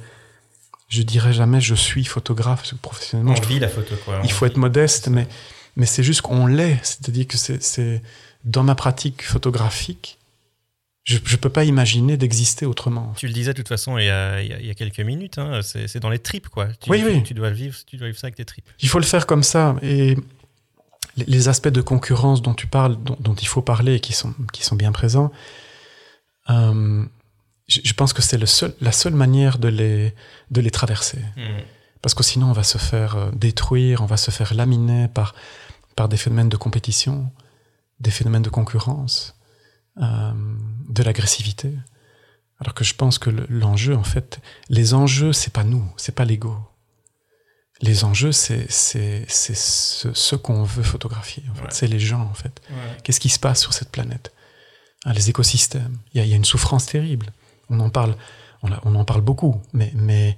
je dirais jamais je suis photographe professionnellement. On vit la photo quoi. Il faut être modeste, mais mais c'est juste qu'on l'est. C'est-à-dire que c'est dans ma pratique photographique, je ne peux pas imaginer d'exister autrement. Tu le disais de toute façon il y a, il y a quelques minutes, hein, c'est dans les tripes quoi. Tu, oui, oui. Tu dois vivre, tu dois vivre ça avec tes tripes. Il faut le faire comme ça et les aspects de concurrence dont tu parles, dont, il faut parler et qui sont, qui sont bien présents, euh, je, pense que c'est le seul, la seule manière de les, de les traverser. Mmh. Parce que sinon, on va se faire euh, détruire, on va se faire laminer par, par des phénomènes de compétition, des phénomènes de concurrence, euh, de l'agressivité. Alors que je pense que l'enjeu, en fait, les enjeux, c'est pas nous, c'est pas l'ego les enjeux, c'est ce, ce qu'on veut photographier. En fait. C'est les gens, en fait. Qu'est-ce qui se passe sur cette planète? Ah, Les écosystèmes. Il y, a une souffrance terrible. On en parle, on, on en parle beaucoup, mais, mais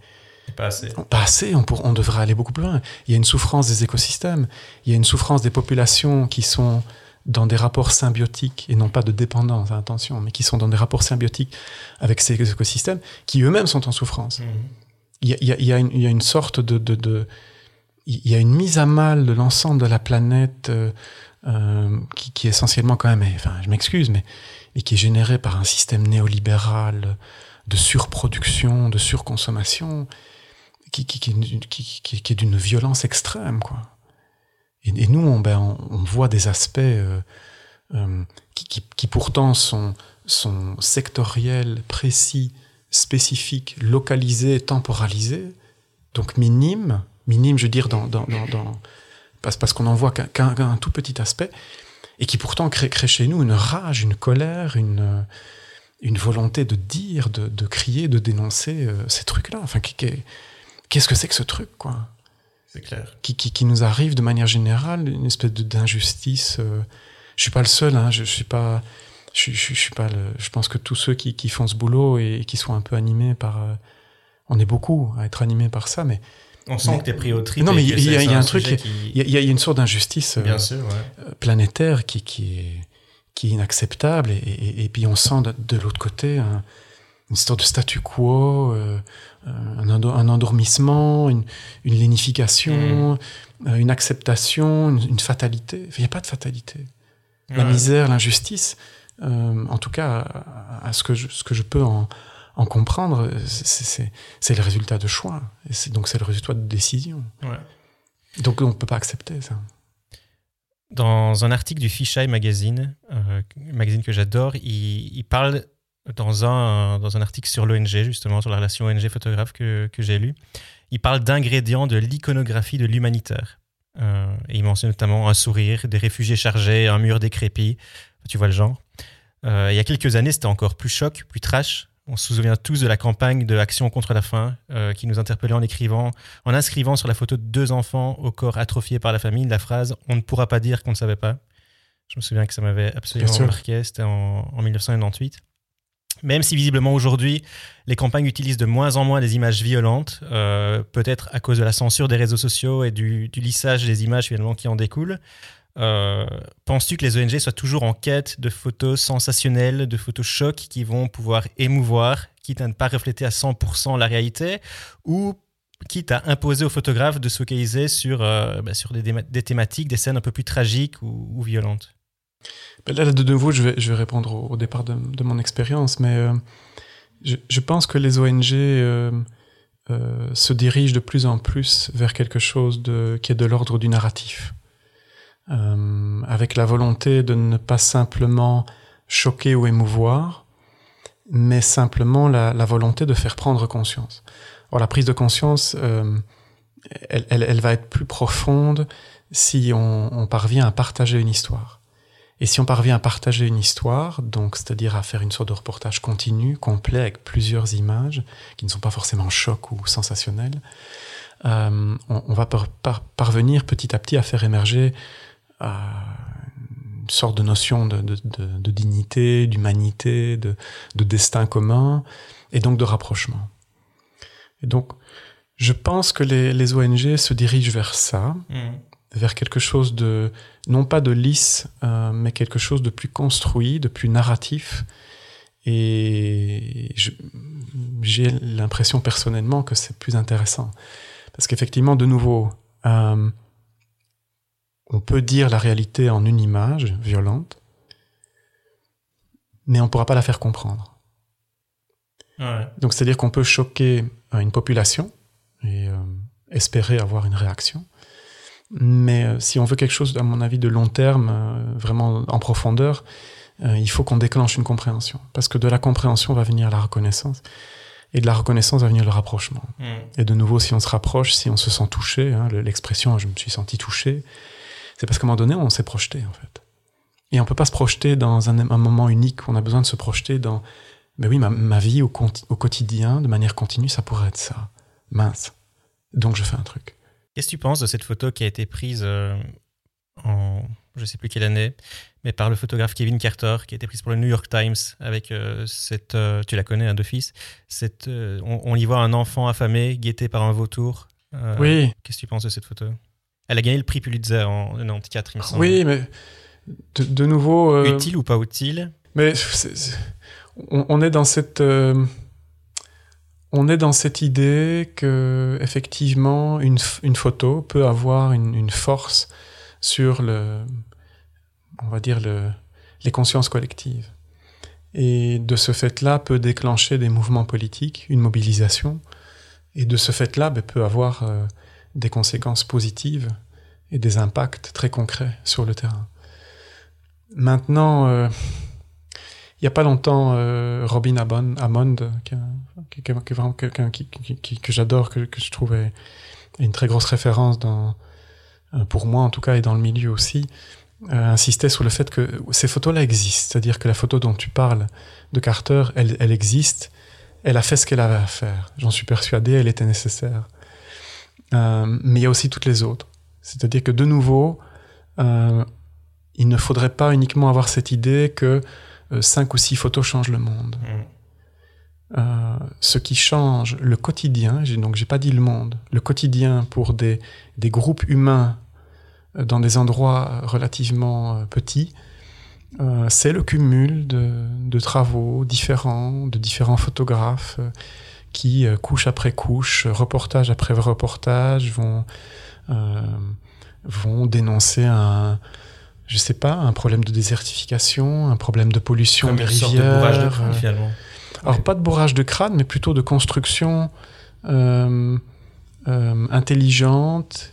pas assez. Pas assez. On, pour, on devrait aller beaucoup plus loin. Il y a une souffrance des écosystèmes. Il y a une souffrance des populations qui sont dans des rapports symbiotiques et non pas de dépendance, attention, mais qui sont dans des rapports symbiotiques avec ces écosystèmes qui eux-mêmes sont en souffrance. Mmh il y a, une sorte de, il y a une mise à mal de l'ensemble de la planète euh, euh, qui, est essentiellement quand même, enfin je m'excuse, mais, qui est générée par un système néolibéral de surproduction, de surconsommation, qui, qui, qui est d'une violence extrême. Quoi. Et, nous, on, ben, on, voit des aspects euh, qui, pourtant sont, sectoriels, précis, spécifique, localisé, temporalisé, donc minime, minime, je veux dire, parce, qu'on n'en voit qu'un tout petit aspect, et qui pourtant crée, chez nous une rage, une colère, une, volonté de dire, de, de crier, de dénoncer euh, ces trucs-là. Enfin, qu'est-ce que c'est que ce truc, quoi? C'est clair. Qui, qui, qui, nous arrive de manière générale, une espèce d'injustice. Euh, je suis pas le seul, hein, je, je suis pas je, je, suis pas le, je pense que tous ceux qui, qui, font ce boulot et, qui sont un peu animés par, euh, on est beaucoup à être animés par ça, mais on sent que tu es pris au trip. Non, mais il y, a un, truc, il y, a une sorte d'injustice euh, euh, planétaire qui, qui, est, qui est inacceptable. Et, et, puis on sent de, l'autre côté une sorte de statu quo, un, un, endormissement, une, une lénification, mm. une acceptation, une, fatalité. Il n'y a pas de fatalité. La misère, l'injustice, euh, en tout cas, à, ce, que je, ce que je peux en, comprendre, c'est le résultat de choix. Et donc, c'est le résultat de décision. Donc, on ne peut pas accepter ça. Dans un article du Fisheye Magazine, euh, magazine que j'adore, il, parle dans un, dans un article sur l'ONG, justement, sur la relation ONG-photographe que, que j'ai lu, il parle d'ingrédients de l'iconographie de l'humanitaire. Euh, et il mentionne notamment un sourire, des réfugiés chargés, un mur décrépit. Tu vois le genre. Euh, il y a quelques années, c'était encore plus choc, plus trash. On se souvient tous de la campagne de Action contre la faim euh, qui nous interpellait en écrivant, en inscrivant sur la photo de deux enfants au corps atrophié par la famine la phrase On ne pourra pas dire qu'on ne savait pas. Je me souviens que ça m'avait absolument marqué, c'était en, 1998. Même si visiblement aujourd'hui, les campagnes utilisent de moins en moins des images violentes, euh, peut-être à cause de la censure des réseaux sociaux et du, lissage des images finalement qui en découlent, Euh, penses-tu que les ONG soient toujours en quête de photos sensationnelles, de photos chocs qui vont pouvoir émouvoir, quitte à ne pas refléter à 100% la réalité, ou quitte à imposer aux photographes de se focaliser sur, euh, bah, sur des, thématiques, des scènes un peu plus tragiques ou, violentes? Là, de nouveau, je vais, répondre au, départ de, mon expérience, mais euh, je, pense que les ONG se dirigent de plus en plus vers quelque chose qui est de l'ordre du narratif. Euh, avec la volonté de ne pas simplement choquer ou émouvoir, mais simplement la, volonté de faire prendre conscience. Or, la prise de conscience, euh, elle, va être plus profonde si on, parvient à partager une histoire. Et si on parvient à partager une histoire, donc c'est-à-dire à faire une sorte de reportage continu, complet, avec plusieurs images, qui ne sont pas forcément chocs ou sensationnelles, euh, on, va parvenir petit à petit à faire émerger une sorte de notion de, dignité, d'humanité, de, destin commun, et donc de rapprochement. Et donc, je pense que les, ONG se dirigent vers ça, mmh. Vers quelque chose de, non pas de lisse, euh, mais quelque chose de plus construit, de plus narratif. Et j'ai l'impression personnellement que c'est plus intéressant. Parce qu'effectivement, de nouveau, euh, on peut dire la réalité en une image violente, mais on ne pourra pas la faire comprendre. Donc c'est-à-dire qu'on peut choquer une population et euh, espérer avoir une réaction. Mais euh, si on veut quelque chose, à mon avis, de long terme, euh, vraiment en profondeur, il faut qu'on déclenche une compréhension. Parce que de la compréhension va venir la reconnaissance. Et de la reconnaissance va venir le rapprochement. Mm. Et de nouveau, si on se rapproche, si on se sent touché, hein, l'expression je me suis senti touché, c'est parce qu'à un moment donné, on s'est projeté, en fait. Et on peut pas se projeter dans un, moment unique. On a besoin de se projeter dans, ben oui, ma, vie au, quotidien, de manière continue, ça pourrait être ça. Mince. Donc je fais un truc. Qu'est-ce que tu penses de cette photo qui a été prise euh, en, je sais plus quelle année, mais par le photographe Kevin Carter, qui a été prise pour le New York Times avec euh, cette, euh, tu la connais, un d'office, cette, on, on, y voit un enfant affamé guetté par un vautour. oui. Qu'est-ce que tu penses de cette photo? Elle a gagné le prix Pulitzer en 94, il me semble. Oui, mais de, nouveau. Euh, utile ou pas utile? Mais on, est dans cette. On est dans cette idée que effectivement une, photo peut avoir une, force sur on va dire le, les consciences collectives, et de ce fait-là peut déclencher des mouvements politiques, une mobilisation, et de ce fait-là ben, peut avoir euh, des conséquences positives et des impacts très concrets sur le terrain. Maintenant, euh, il n'y a pas longtemps, euh, Robin Hammond, qui, est vraiment quelqu'un que j'adore, que, je trouvais une très grosse référence euh, pour moi en tout cas et dans le milieu aussi, insistait sur le fait que ces photos-là existent. C'est-à-dire que la photo dont tu parles de Carter, elle, existe, elle a fait ce qu'elle avait à faire. J'en suis persuadé, elle était nécessaire. Euh, mais il y a aussi toutes les autres. C'est-à-dire que de nouveau, euh, il ne faudrait pas uniquement avoir cette idée que euh, cinq ou six photos changent le monde. Mm. ce qui change le quotidien, donc j'ai pas dit le monde, le quotidien pour des, des groupes humains dans des endroits relativement petits, c'est le cumul de, de, travaux différents, de différents photographes qui, euh, couche après couche, reportage après reportage, vont, euh, vont dénoncer un, je sais pas, un problème de désertification, un problème de pollution des rivières. De bourrage de crâne, euh, finalement. Alors pas de bourrage de crâne, mais plutôt de construction intelligente,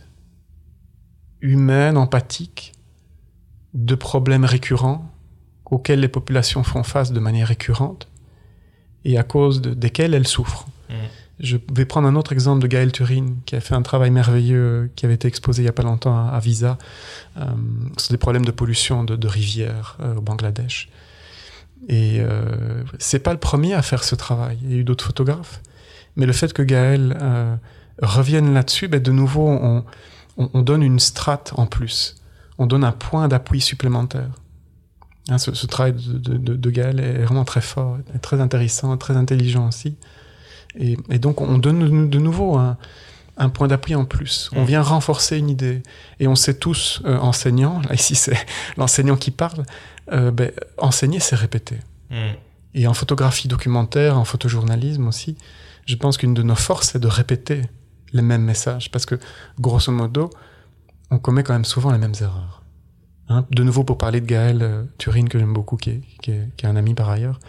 humaine, empathique, de problèmes récurrents auxquels les populations font face de manière récurrente et à cause de, desquels elles souffrent. Mm. Je vais prendre un autre exemple de Gaël Turin, qui a fait un travail merveilleux, qui avait été exposé il n'y a pas longtemps à, Visa, euh, sur des problèmes de pollution de, rivières euh, au Bangladesh. Et euh, c'est pas le premier à faire ce travail. Il y a eu d'autres photographes. Mais le fait que Gaël euh, revienne là-dessus, ben de nouveau, on, on, on, donne une strate en plus. On donne un point d'appui supplémentaire. Hein, ce, travail de, de, Gaël est vraiment très fort, très intéressant, très intelligent aussi. Et, et donc on donne de nouveau un, un point d'appui en plus. On vient renforcer une idée. Et on sait tous, euh, enseignants, là ici c'est l'enseignant qui parle, euh, ben, enseigner c'est répéter. Mm. Et en photographie documentaire, en photojournalisme aussi, je pense qu'une de nos forces, c'est de répéter les mêmes messages. Parce que, grosso modo, on commet quand même souvent les mêmes erreurs. Hein, de nouveau, pour parler de Gaël euh, Turin, que j'aime beaucoup, qui est, qui, est, qui est, un ami par ailleurs,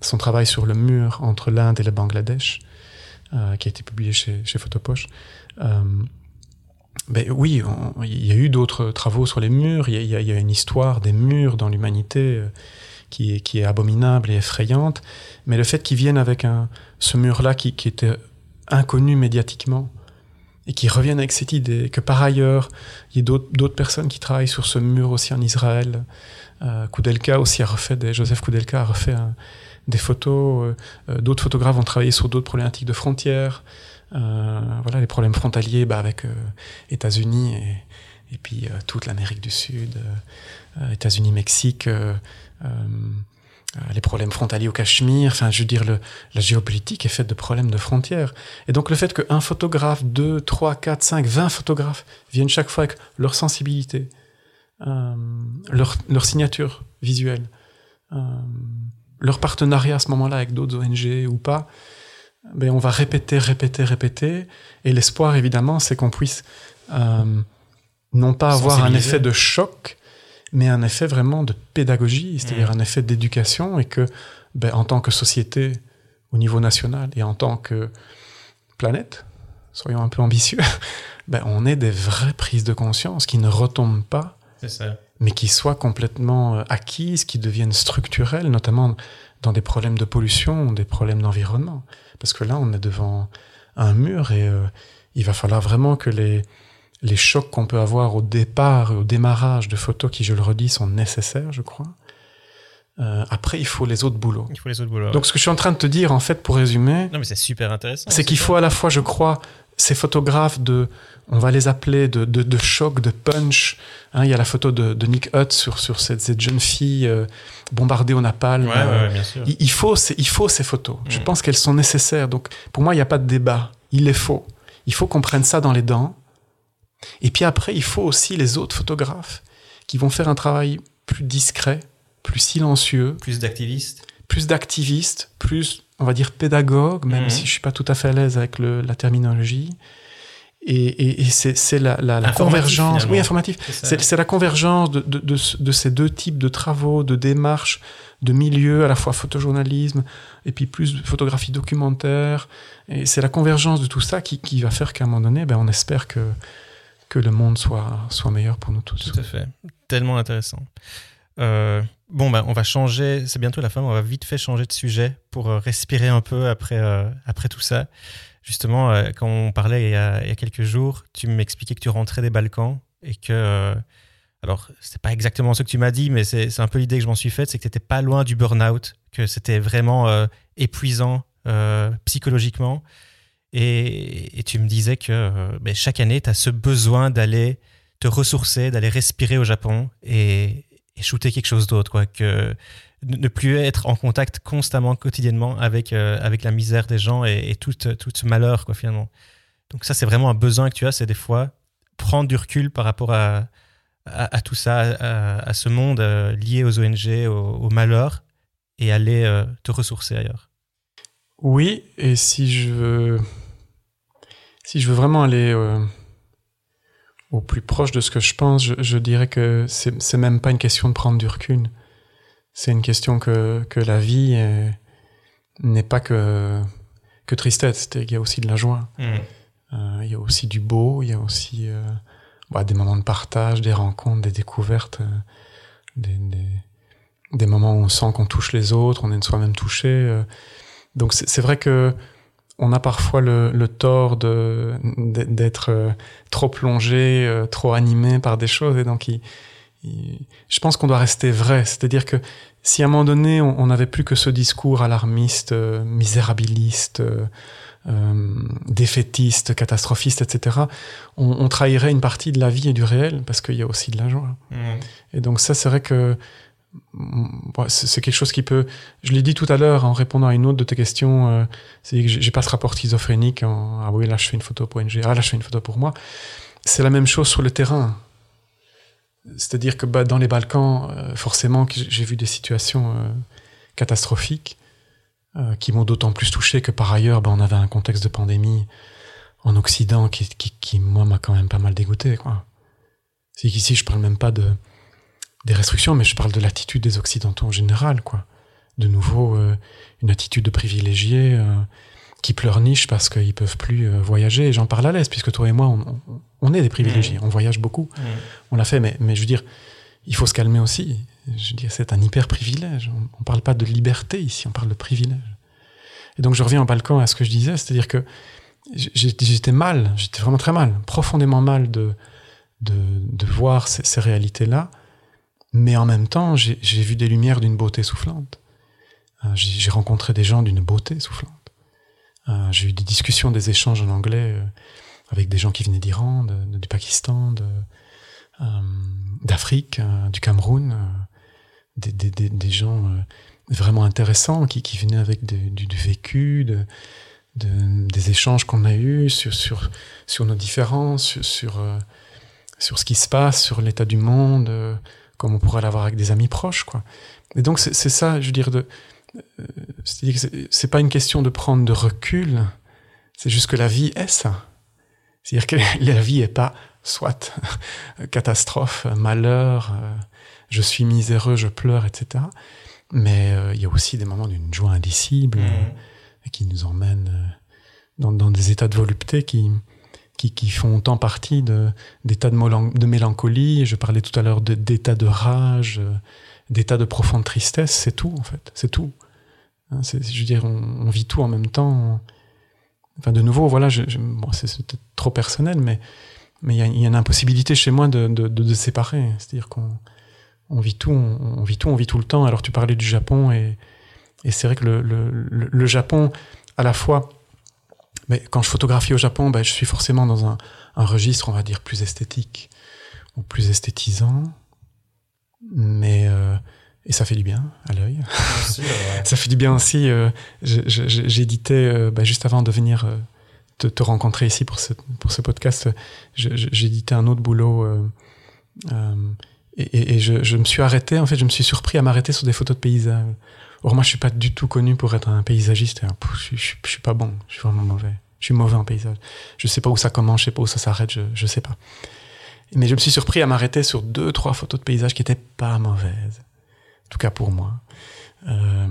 son travail sur le mur entre l'Inde et le Bangladesh, euh, qui a été publié chez, chez Photopoche, euh, ben oui, il y a eu d'autres travaux sur les murs, il y, a une histoire des murs dans l'humanité euh, qui est, abominable et effrayante, mais le fait qu'ils viennent avec un, ce mur-là qui était inconnu médiatiquement, et qui reviennent avec cette idée que par ailleurs, il y a d'autres personnes qui travaillent sur ce mur aussi en Israël. Euh, Koudelka aussi a refait des, Joseph Koudelka a refait des photos. Euh, d'autres photographes ont travaillé sur d'autres problématiques de frontières. Euh, voilà, les problèmes frontaliers bah, avec États-Unis et, et, puis toute l'Amérique du Sud, États-Unis, Mexique les problèmes frontaliers au Cachemire, enfin, je veux dire, la géopolitique est faite de problèmes de frontières. Et donc, le fait qu'un photographe, deux, trois, quatre, cinq, vingt photographes viennent chaque fois avec leur sensibilité, euh, leur, signature visuelle, euh, leur partenariat à ce moment-là avec d'autres ONG ou pas, ben, on va répéter, répéter, répéter. Et l'espoir, évidemment, c'est qu'on puisse euh, non pas avoir un effet de choc, mais un effet vraiment de pédagogie, c'est-à-dire mmh. un effet d'éducation, et que, ben, en tant que société, au niveau national, et en tant que planète, soyons un peu ambitieux, ben, on ait des vraies prises de conscience qui ne retombent pas, mais qui soient complètement euh, acquises, qui deviennent structurelles, notamment dans des problèmes de pollution, des problèmes d'environnement. Parce que là, on est devant un mur et euh, il va falloir vraiment que les, les chocs qu'on peut avoir au départ, au démarrage de photos qui, je le redis, sont nécessaires, je crois. Euh, après, il faut les autres boulots. Il faut les autres boulots. Donc, ce que je suis en train de te dire, en fait, pour résumer. Non, mais c'est super intéressant. C'est qu'il faut à la fois, je crois, ces photographes de, on va les appeler de, de, de choc, de punch. Hein, il y a la photo de, de Nick Hutt sur, sur cette, cette jeune fille euh, bombardée au napalm. Ouais, euh, ouais, bien sûr. Il, il, faut, il faut ces photos. Mm. Je pense qu'elles sont nécessaires. Donc, pour moi, il n'y a pas de débat. Il les faut. Il faut qu'on prenne ça dans les dents et puis après, il faut aussi les autres photographes qui vont faire un travail plus discret, plus silencieux. Plus d'activistes. Plus d'activistes, plus, on va dire, pédagogues, même mmh. si je suis pas tout à fait à l'aise avec le, la terminologie. Et, et, et c'est la, la, la convergence, finalement. oui, informatif. C'est la convergence de, de, de, de, ces deux types de travaux, de démarches, de milieux, à la fois photojournalisme et puis plus de photographie documentaire. Et c'est la convergence de tout ça qui, qui va faire qu'à un moment donné, ben, on espère que que le monde soit, soit meilleur pour nous tous. Tout à fait. Tellement intéressant. Euh, bon, bah, on va changer, c'est bientôt la fin, on va vite fait changer de sujet pour euh, respirer un peu après, euh, après tout ça. Justement, quand on parlait il y, a, quelques jours, tu m'expliquais que tu rentrais des Balkans et que. Alors, c'est pas exactement ce que tu m'as dit, mais c'est un peu l'idée que je m'en suis faite, c'est que tu n'étais pas loin du burn-out, que c'était vraiment épuisant psychologiquement. Et, tu me disais que euh, ben, chaque année, tu as ce besoin d'aller te ressourcer, d'aller respirer au Japon et, shooter quelque chose d'autre. quoi que Ne plus être en contact constamment, quotidiennement avec, euh, avec la misère des gens et, et tout, tout ce malheur, quoi, finalement. Donc ça, c'est vraiment un besoin que tu as, c'est des fois prendre du recul par rapport à, à, tout ça, à, ce monde euh, lié aux ONG, au, malheur, et aller euh, te ressourcer ailleurs. Oui, et si je veux si je veux vraiment aller euh, au plus proche de ce que je pense, je, je dirais que c'est même pas une question de prendre du recul. C'est une question que, que la vie n'est pas que, que tristesse. Il y a aussi de la joie. Mmh. Euh, il y a aussi du beau. Il y a aussi euh, bah, des moments de partage, des rencontres, des découvertes, euh, des, des, des, moments où on sent qu'on touche les autres, on est soi-même touché. Donc c'est vrai que on a parfois le, le tort de d'être euh, trop plongé, euh, trop animé par des choses, et donc il, il, je pense qu'on doit rester vrai. C'est-à-dire que si à un moment donné on n'avait plus que ce discours alarmiste, euh, misérabiliste, euh, euh, défaitiste, catastrophiste, etc., on, on, trahirait une partie de la vie et du réel parce qu'il y a aussi de la joie. Mmh. Et donc ça, c'est vrai que c'est quelque chose qui peut. Je l'ai dit tout à l'heure en répondant à une autre de tes questions. Euh, c'est que j'ai pas ce rapport schizophrénique. En, ah oui, là je fais une photo pour NG. Ah là je fais une photo pour moi. C'est la même chose sur le terrain. C'est-à-dire que bah, dans les Balkans, euh, forcément, j'ai vu des situations euh, catastrophiques qui m'ont d'autant plus touché que par ailleurs, bah, on avait un contexte de pandémie en Occident qui, moi, m'a quand même pas mal dégoûté. Quoi. C'est qu'ici, je parle même pas de des restrictions, mais je parle de l'attitude des Occidentaux en général, quoi. De nouveau, euh, une attitude de privilégiés euh, qui pleurnichent parce qu'ils peuvent plus euh, voyager. Et j'en parle à l'aise, puisque toi et moi, on, est des privilégiés, mmh. on voyage beaucoup, mmh. on l'a fait, mais, mais je veux dire, il faut se calmer aussi. Je veux dire, c'est un hyper privilège. On, ne parle pas de liberté ici, on parle de privilège. Et donc je reviens en Balkan à ce que je disais, c'est-à-dire que j'étais mal, j'étais vraiment très mal, profondément mal de, de, de voir ces, ces réalités-là mais en même temps, j'ai vu des lumières d'une beauté soufflante. Euh, j'ai rencontré des gens d'une beauté soufflante. Euh, j'ai eu des discussions, des échanges en anglais euh, avec des gens qui venaient d'Iran, du Pakistan, d'Afrique, du Cameroun, des, gens vraiment intéressants qui, venaient avec du, vécu, de, des échanges qu'on a eus sur, nos différences, sur ce qui se passe, sur l'état du monde comme on pourrait l'avoir avec des amis proches, quoi. Et donc c'est ça, je veux dire, de, euh, c'est pas une question de prendre de recul, c'est juste que la vie est ça. C'est-à-dire que la vie est pas soit catastrophe, malheur, euh, je suis miséreux, je pleure, etc. Mais euh, il y a aussi des moments d'une joie indicible mmh. qui nous emmènent dans, dans, des états de volupté qui, qui, font tant partie d'états de, de, mélancolie. Je parlais tout à l'heure d'états de, rage, euh, d'états de profonde tristesse. C'est tout, en fait. C'est tout. Hein, je veux dire, on, vit tout en même temps. Enfin, de nouveau, voilà, c'est peut-être trop personnel, mais mais il y, a une impossibilité chez moi de, de, séparer. C'est-à-dire qu'on on vit tout, on, vit tout, on vit tout le temps. Alors tu parlais du Japon et, et c'est vrai que le, le, le, Japon, à la fois, mais quand je photographie au Japon, ben, je suis forcément dans un, un, registre, on va dire, plus esthétique ou plus esthétisant. Mais euh, et ça fait du bien à l'œil. ça fait du bien aussi. Euh, J'éditais euh, ben, juste avant de venir euh, te, te, rencontrer ici pour ce, pour ce podcast. J'éditais un autre boulot. et, et je, je, me suis arrêté, en fait, je me suis surpris à m'arrêter sur des photos de paysages. Or, moi, je suis pas du tout connu pour être un paysagiste. Je, je, je, suis pas bon. Je suis vraiment mauvais. Je suis mauvais en paysage. Je sais pas où ça commence, je sais pas où ça s'arrête, je, je sais pas. Mais je me suis surpris à m'arrêter sur deux, trois photos de paysages qui étaient pas mauvaises. En tout cas pour moi. Euh,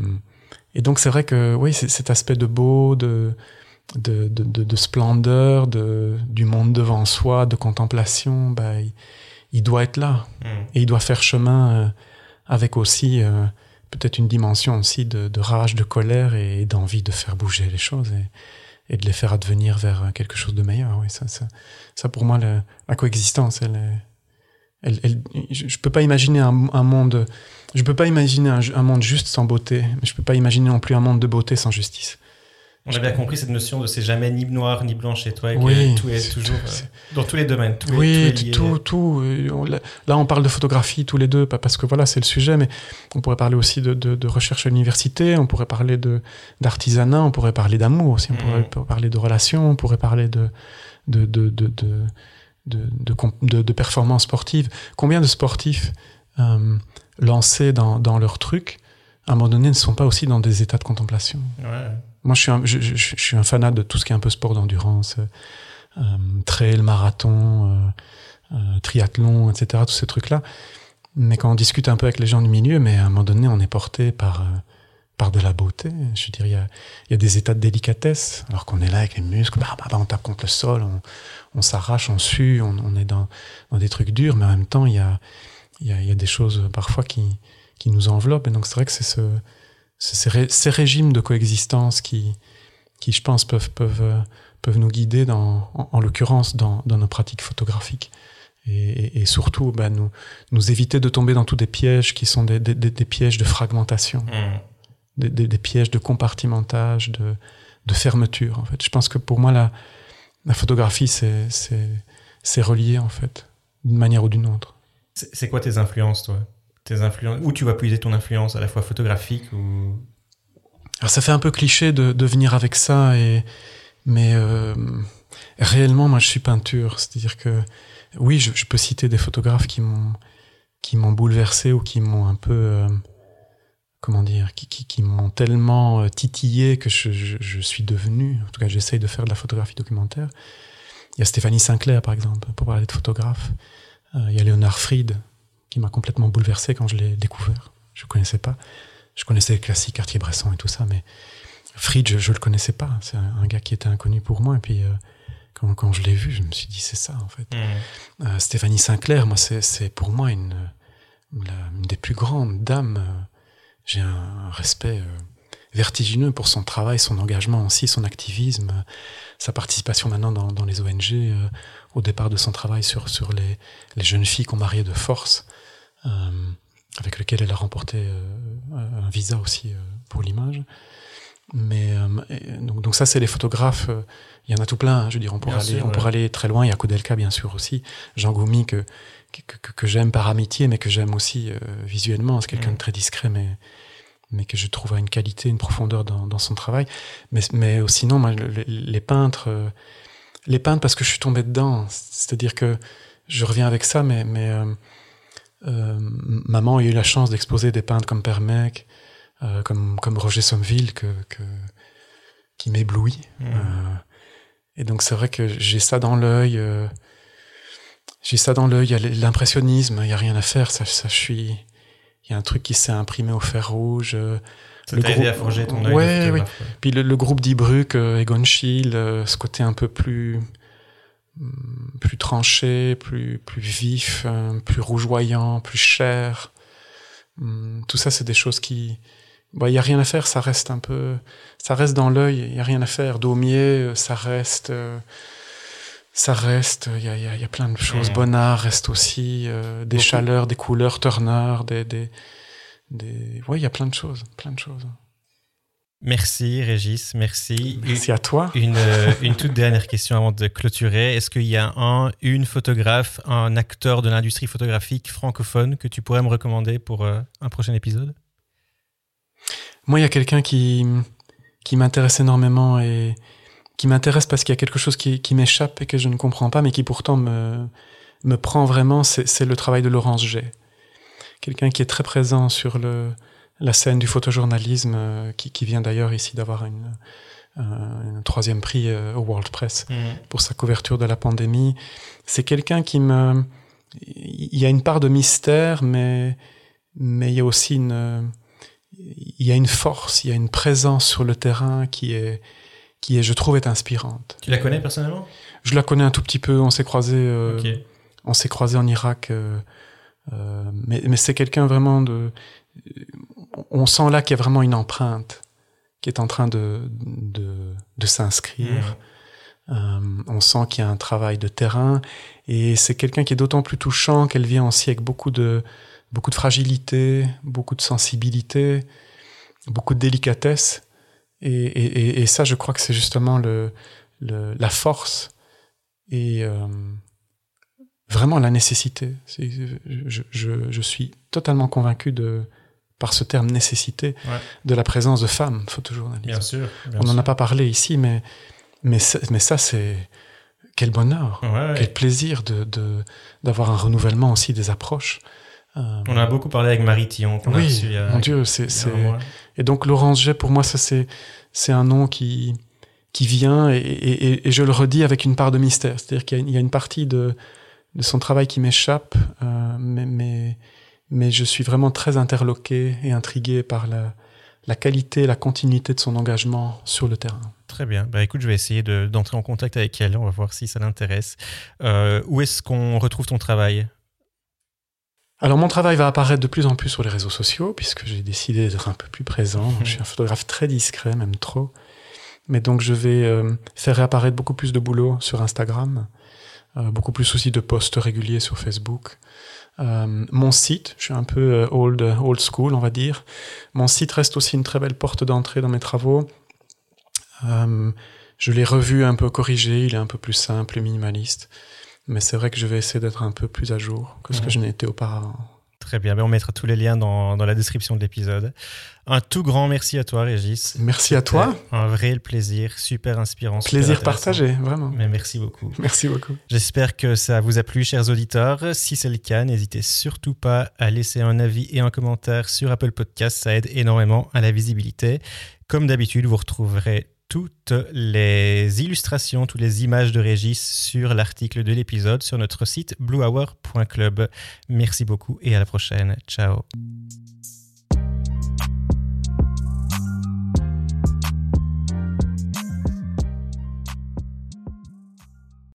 et donc, c'est vrai que, oui, cet aspect de beau, de, de, de, de, de splendeur, de, du monde devant soi, de contemplation, bah, il, il doit être là. Mm. Et il doit faire chemin euh, avec aussi euh, peut-être une dimension aussi de, rage, de colère et d'envie de faire bouger les choses et, de les faire advenir vers quelque chose de meilleur. Ça, pour moi, la, coexistence, je peux pas imaginer un, monde, je peux pas imaginer un, un, monde juste sans beauté, mais je peux pas imaginer non plus un monde de beauté sans justice. On a bien compris cette notion de c'est jamais ni noir ni blanc chez toi, et oui, tout est, toujours euh, dans tous les domaines. Tout oui, tout, tout. Là, on parle de photographie tous les deux, pas parce que voilà, c'est le sujet, mais on pourrait parler aussi de, de, de recherche à l'université, on pourrait parler d'artisanat, on pourrait parler d'amour aussi, on pourrait mm. parler de relations, on pourrait parler de de de de de, de, de performances sportives. Combien de sportifs euh, lancés dans, dans leur truc, à un moment donné, ne sont pas aussi dans des états de contemplation? Ouais. Moi, je suis, un, je, je, je, suis un fanat de tout ce qui est un peu sport d'endurance, euh, trail, marathon, euh, euh, triathlon, etc., tous ces trucs-là. Mais quand on discute un peu avec les gens du milieu, mais à un moment donné, on est porté par, euh, par de la beauté. Je veux dire, il y a, y a, des états de délicatesse, alors qu'on est là avec les muscles, bah, bah, bah, on tape contre le sol, on, s'arrache, on sue, on, on est dans, dans, des trucs durs, mais en même temps, il y a, y, a, y a des choses parfois qui, qui nous enveloppent. Et donc, c'est vrai que c'est ce ces, ces, régimes de coexistence qui, qui je pense, peuvent, peuvent, peuvent nous guider, dans, en, en l'occurrence, dans, dans, nos pratiques photographiques. Et, surtout, bah, nous, nous éviter de tomber dans tous des pièges qui sont des, des, des pièges de fragmentation, mmh. des, des, pièges de compartimentage, de, de fermeture. En fait, je pense que pour moi, la, la photographie, c'est relié, en fait, d'une manière ou d'une autre. C'est quoi tes influences, toi? Tes influences Où tu vas puiser ton influence, à la fois photographique ou... Alors ça fait un peu cliché de, de venir avec ça, et, mais euh, réellement, moi je suis peinture. C'est-à-dire que oui, je, peux citer des photographes qui m'ont m'ont bouleversé ou qui m'ont un peu... Euh, comment dire, qui, qui, qui m'ont tellement euh, titillé que je, je, suis devenu, en tout cas j'essaye de faire de la photographie documentaire. Il y a Stéphanie Sinclair, par exemple, pour parler de photographe. Il y a Léonard Fried, qui m'a complètement bouleversé quand je l'ai découvert. Je ne connaissais pas. Je connaissais les classiques, Cartier-Bresson et tout ça, mais Fried, je ne le connaissais pas. C'est un, gars qui était inconnu pour moi. Et puis, euh, quand, quand, je l'ai vu, je me suis dit, c'est ça, en fait. Mmh. Euh, Stéphanie Sinclair, moi, c'est pour moi une, des plus grandes dames j'ai un respect euh, vertigineux pour son travail, son engagement aussi, son activisme, sa participation maintenant dans, dans les ONG, au départ de son travail sur, sur les, les jeunes filles qu'on mariait de force, avec lequel elle a remporté euh, un visa aussi euh, pour l'image. Mais donc, donc, ça, c'est les photographes. Il y en a tout plein. Hein, je veux dire, on pourrait aller, sûr, on ouais. pourrait aller très loin. Il y a Koudelka, bien sûr aussi. Jean Goumi que que, que, que j'aime par amitié, mais que j'aime aussi visuellement. C'est quelqu'un mmh. de très discret, mais mais que je trouve à une qualité, une profondeur dans, dans son travail. Mais, mais sinon, moi, les, les, peintres, euh, les peintres parce que je suis tombé dedans. C'est-à-dire que je reviens avec ça, mais, mais euh, euh, maman a eu la chance d'exposer des peintres comme Père Mec, euh, comme, comme Roger Sommeville, que, que, qui m'éblouit. Mmh. et donc c'est vrai que j'ai ça dans l'œil. j'ai ça dans l'œil. Il y a l'impressionnisme. Il y a rien à faire. Ça, ça je suis il y a un truc qui s'est imprimé au fer rouge. Euh, ça le groupe... à forger ton œil. Ouais, oui. Puis le, le groupe d'Ibruck, euh, Egon Schiele, euh, ce côté un peu plus plus tranché, plus plus vif, euh, plus rougeoyant, plus cher. Hum, tout ça, c'est des choses qui il bon, y a rien à faire, ça reste un peu, ça reste dans l'œil, il y a rien à faire. Daumier, ça reste, euh, ça reste, il y a, y, a, y a, plein de choses. Mmh. Bonnard reste aussi, euh, des Beaucoup. chaleurs, des couleurs, Turner, des, des, des... ouais, il y a plein de choses, plein de choses. Merci Régis, merci. Merci à toi. Une, euh, une toute dernière question avant de clôturer. Est-ce qu'il y a un, une photographe, un acteur de l'industrie photographique francophone que tu pourrais me recommander pour euh, un prochain épisode? Moi, il y a quelqu'un qui, qui m'intéresse énormément et qui m'intéresse parce qu'il y a quelque chose qui, qui m'échappe et que je ne comprends pas, mais qui pourtant me, me prend vraiment, c'est le travail de Laurence G. Quelqu'un qui est très présent sur le, la scène du photojournalisme, euh, qui, qui, vient d'ailleurs ici d'avoir une, un troisième prix euh, au World Press mmh. pour sa couverture de la pandémie. C'est quelqu'un qui me... Il y a une part de mystère, mais, mais il y a aussi une... Il y a une force, il y a une présence sur le terrain qui est, qui est, je trouve, est inspirante. Tu la connais personnellement? Je la connais un tout petit peu. On s'est croisé, euh, okay. on s'est croisé en Irak, euh, euh, mais, mais c'est quelqu'un vraiment de. On sent là qu'il y a vraiment une empreinte qui est en train de de, de s'inscrire. Mmh. on sent qu'il y a un travail de terrain et c'est quelqu'un qui est d'autant plus touchant qu'elle vient aussi avec beaucoup de beaucoup de fragilité, beaucoup de sensibilité, beaucoup de délicatesse et, et, et, ça, je crois que c'est justement le, le, la force et euh, vraiment la nécessité. Je, je, je, suis totalement convaincu de, par ce terme nécessité, ouais. de la présence de femmes photojournalistes. Bien sûr. Bien On n'en a pas parlé ici, mais, mais, mais ça, c'est quel bonheur, ouais, quel plaisir de d'avoir un renouvellement aussi des approches. Euh, on a beaucoup parlé avec Marie Tillon. Oui, reçu, mon Dieu, c'est et donc Laurence J, pour moi, ça c'est c'est un nom qui qui vient et, et, et, je le redis avec une part de mystère, c'est-à-dire qu'il y, y, a une partie de de son travail qui m'échappe, euh, mais, mais mais je suis vraiment très interloqué et intrigué par la la qualité, la continuité de son engagement sur le terrain. Très bien. Bah, écoute, je vais essayer d'entrer de, en contact avec elle. On va voir si ça l'intéresse. Euh, où est-ce qu'on retrouve ton travail? Alors mon travail va apparaître de plus en plus sur les réseaux sociaux, puisque j'ai décidé d'être un peu plus présent. Je suis un photographe très discret, même trop. Mais donc je vais euh, faire réapparaître beaucoup plus de boulot sur Instagram, euh, beaucoup plus aussi de posts réguliers sur Facebook. Euh, mon site, je suis un peu euh, old, old school, on va dire. Mon site reste aussi une très belle porte d'entrée dans mes travaux. Euh, je l'ai revu un peu corrigé, il est un peu plus simple et minimaliste. Mais c'est vrai que je vais essayer d'être un peu plus à jour que ce mmh. que je été auparavant. Très bien, mais on mettra tous les liens dans, dans la description de l'épisode. Un tout grand merci à toi, Régis. Merci à toi. Un vrai plaisir, super inspirant. Plaisir partagé, vraiment. Mais merci beaucoup. Merci beaucoup. J'espère que ça vous a plu, chers auditeurs. Si c'est le cas, n'hésitez surtout pas à laisser un avis et un commentaire sur Apple Podcast. Ça aide énormément à la visibilité. Comme d'habitude, vous retrouverez toutes les illustrations, toutes les images de Régis sur l'article de l'épisode sur notre site bluehour.club. Merci beaucoup et à la prochaine. Ciao.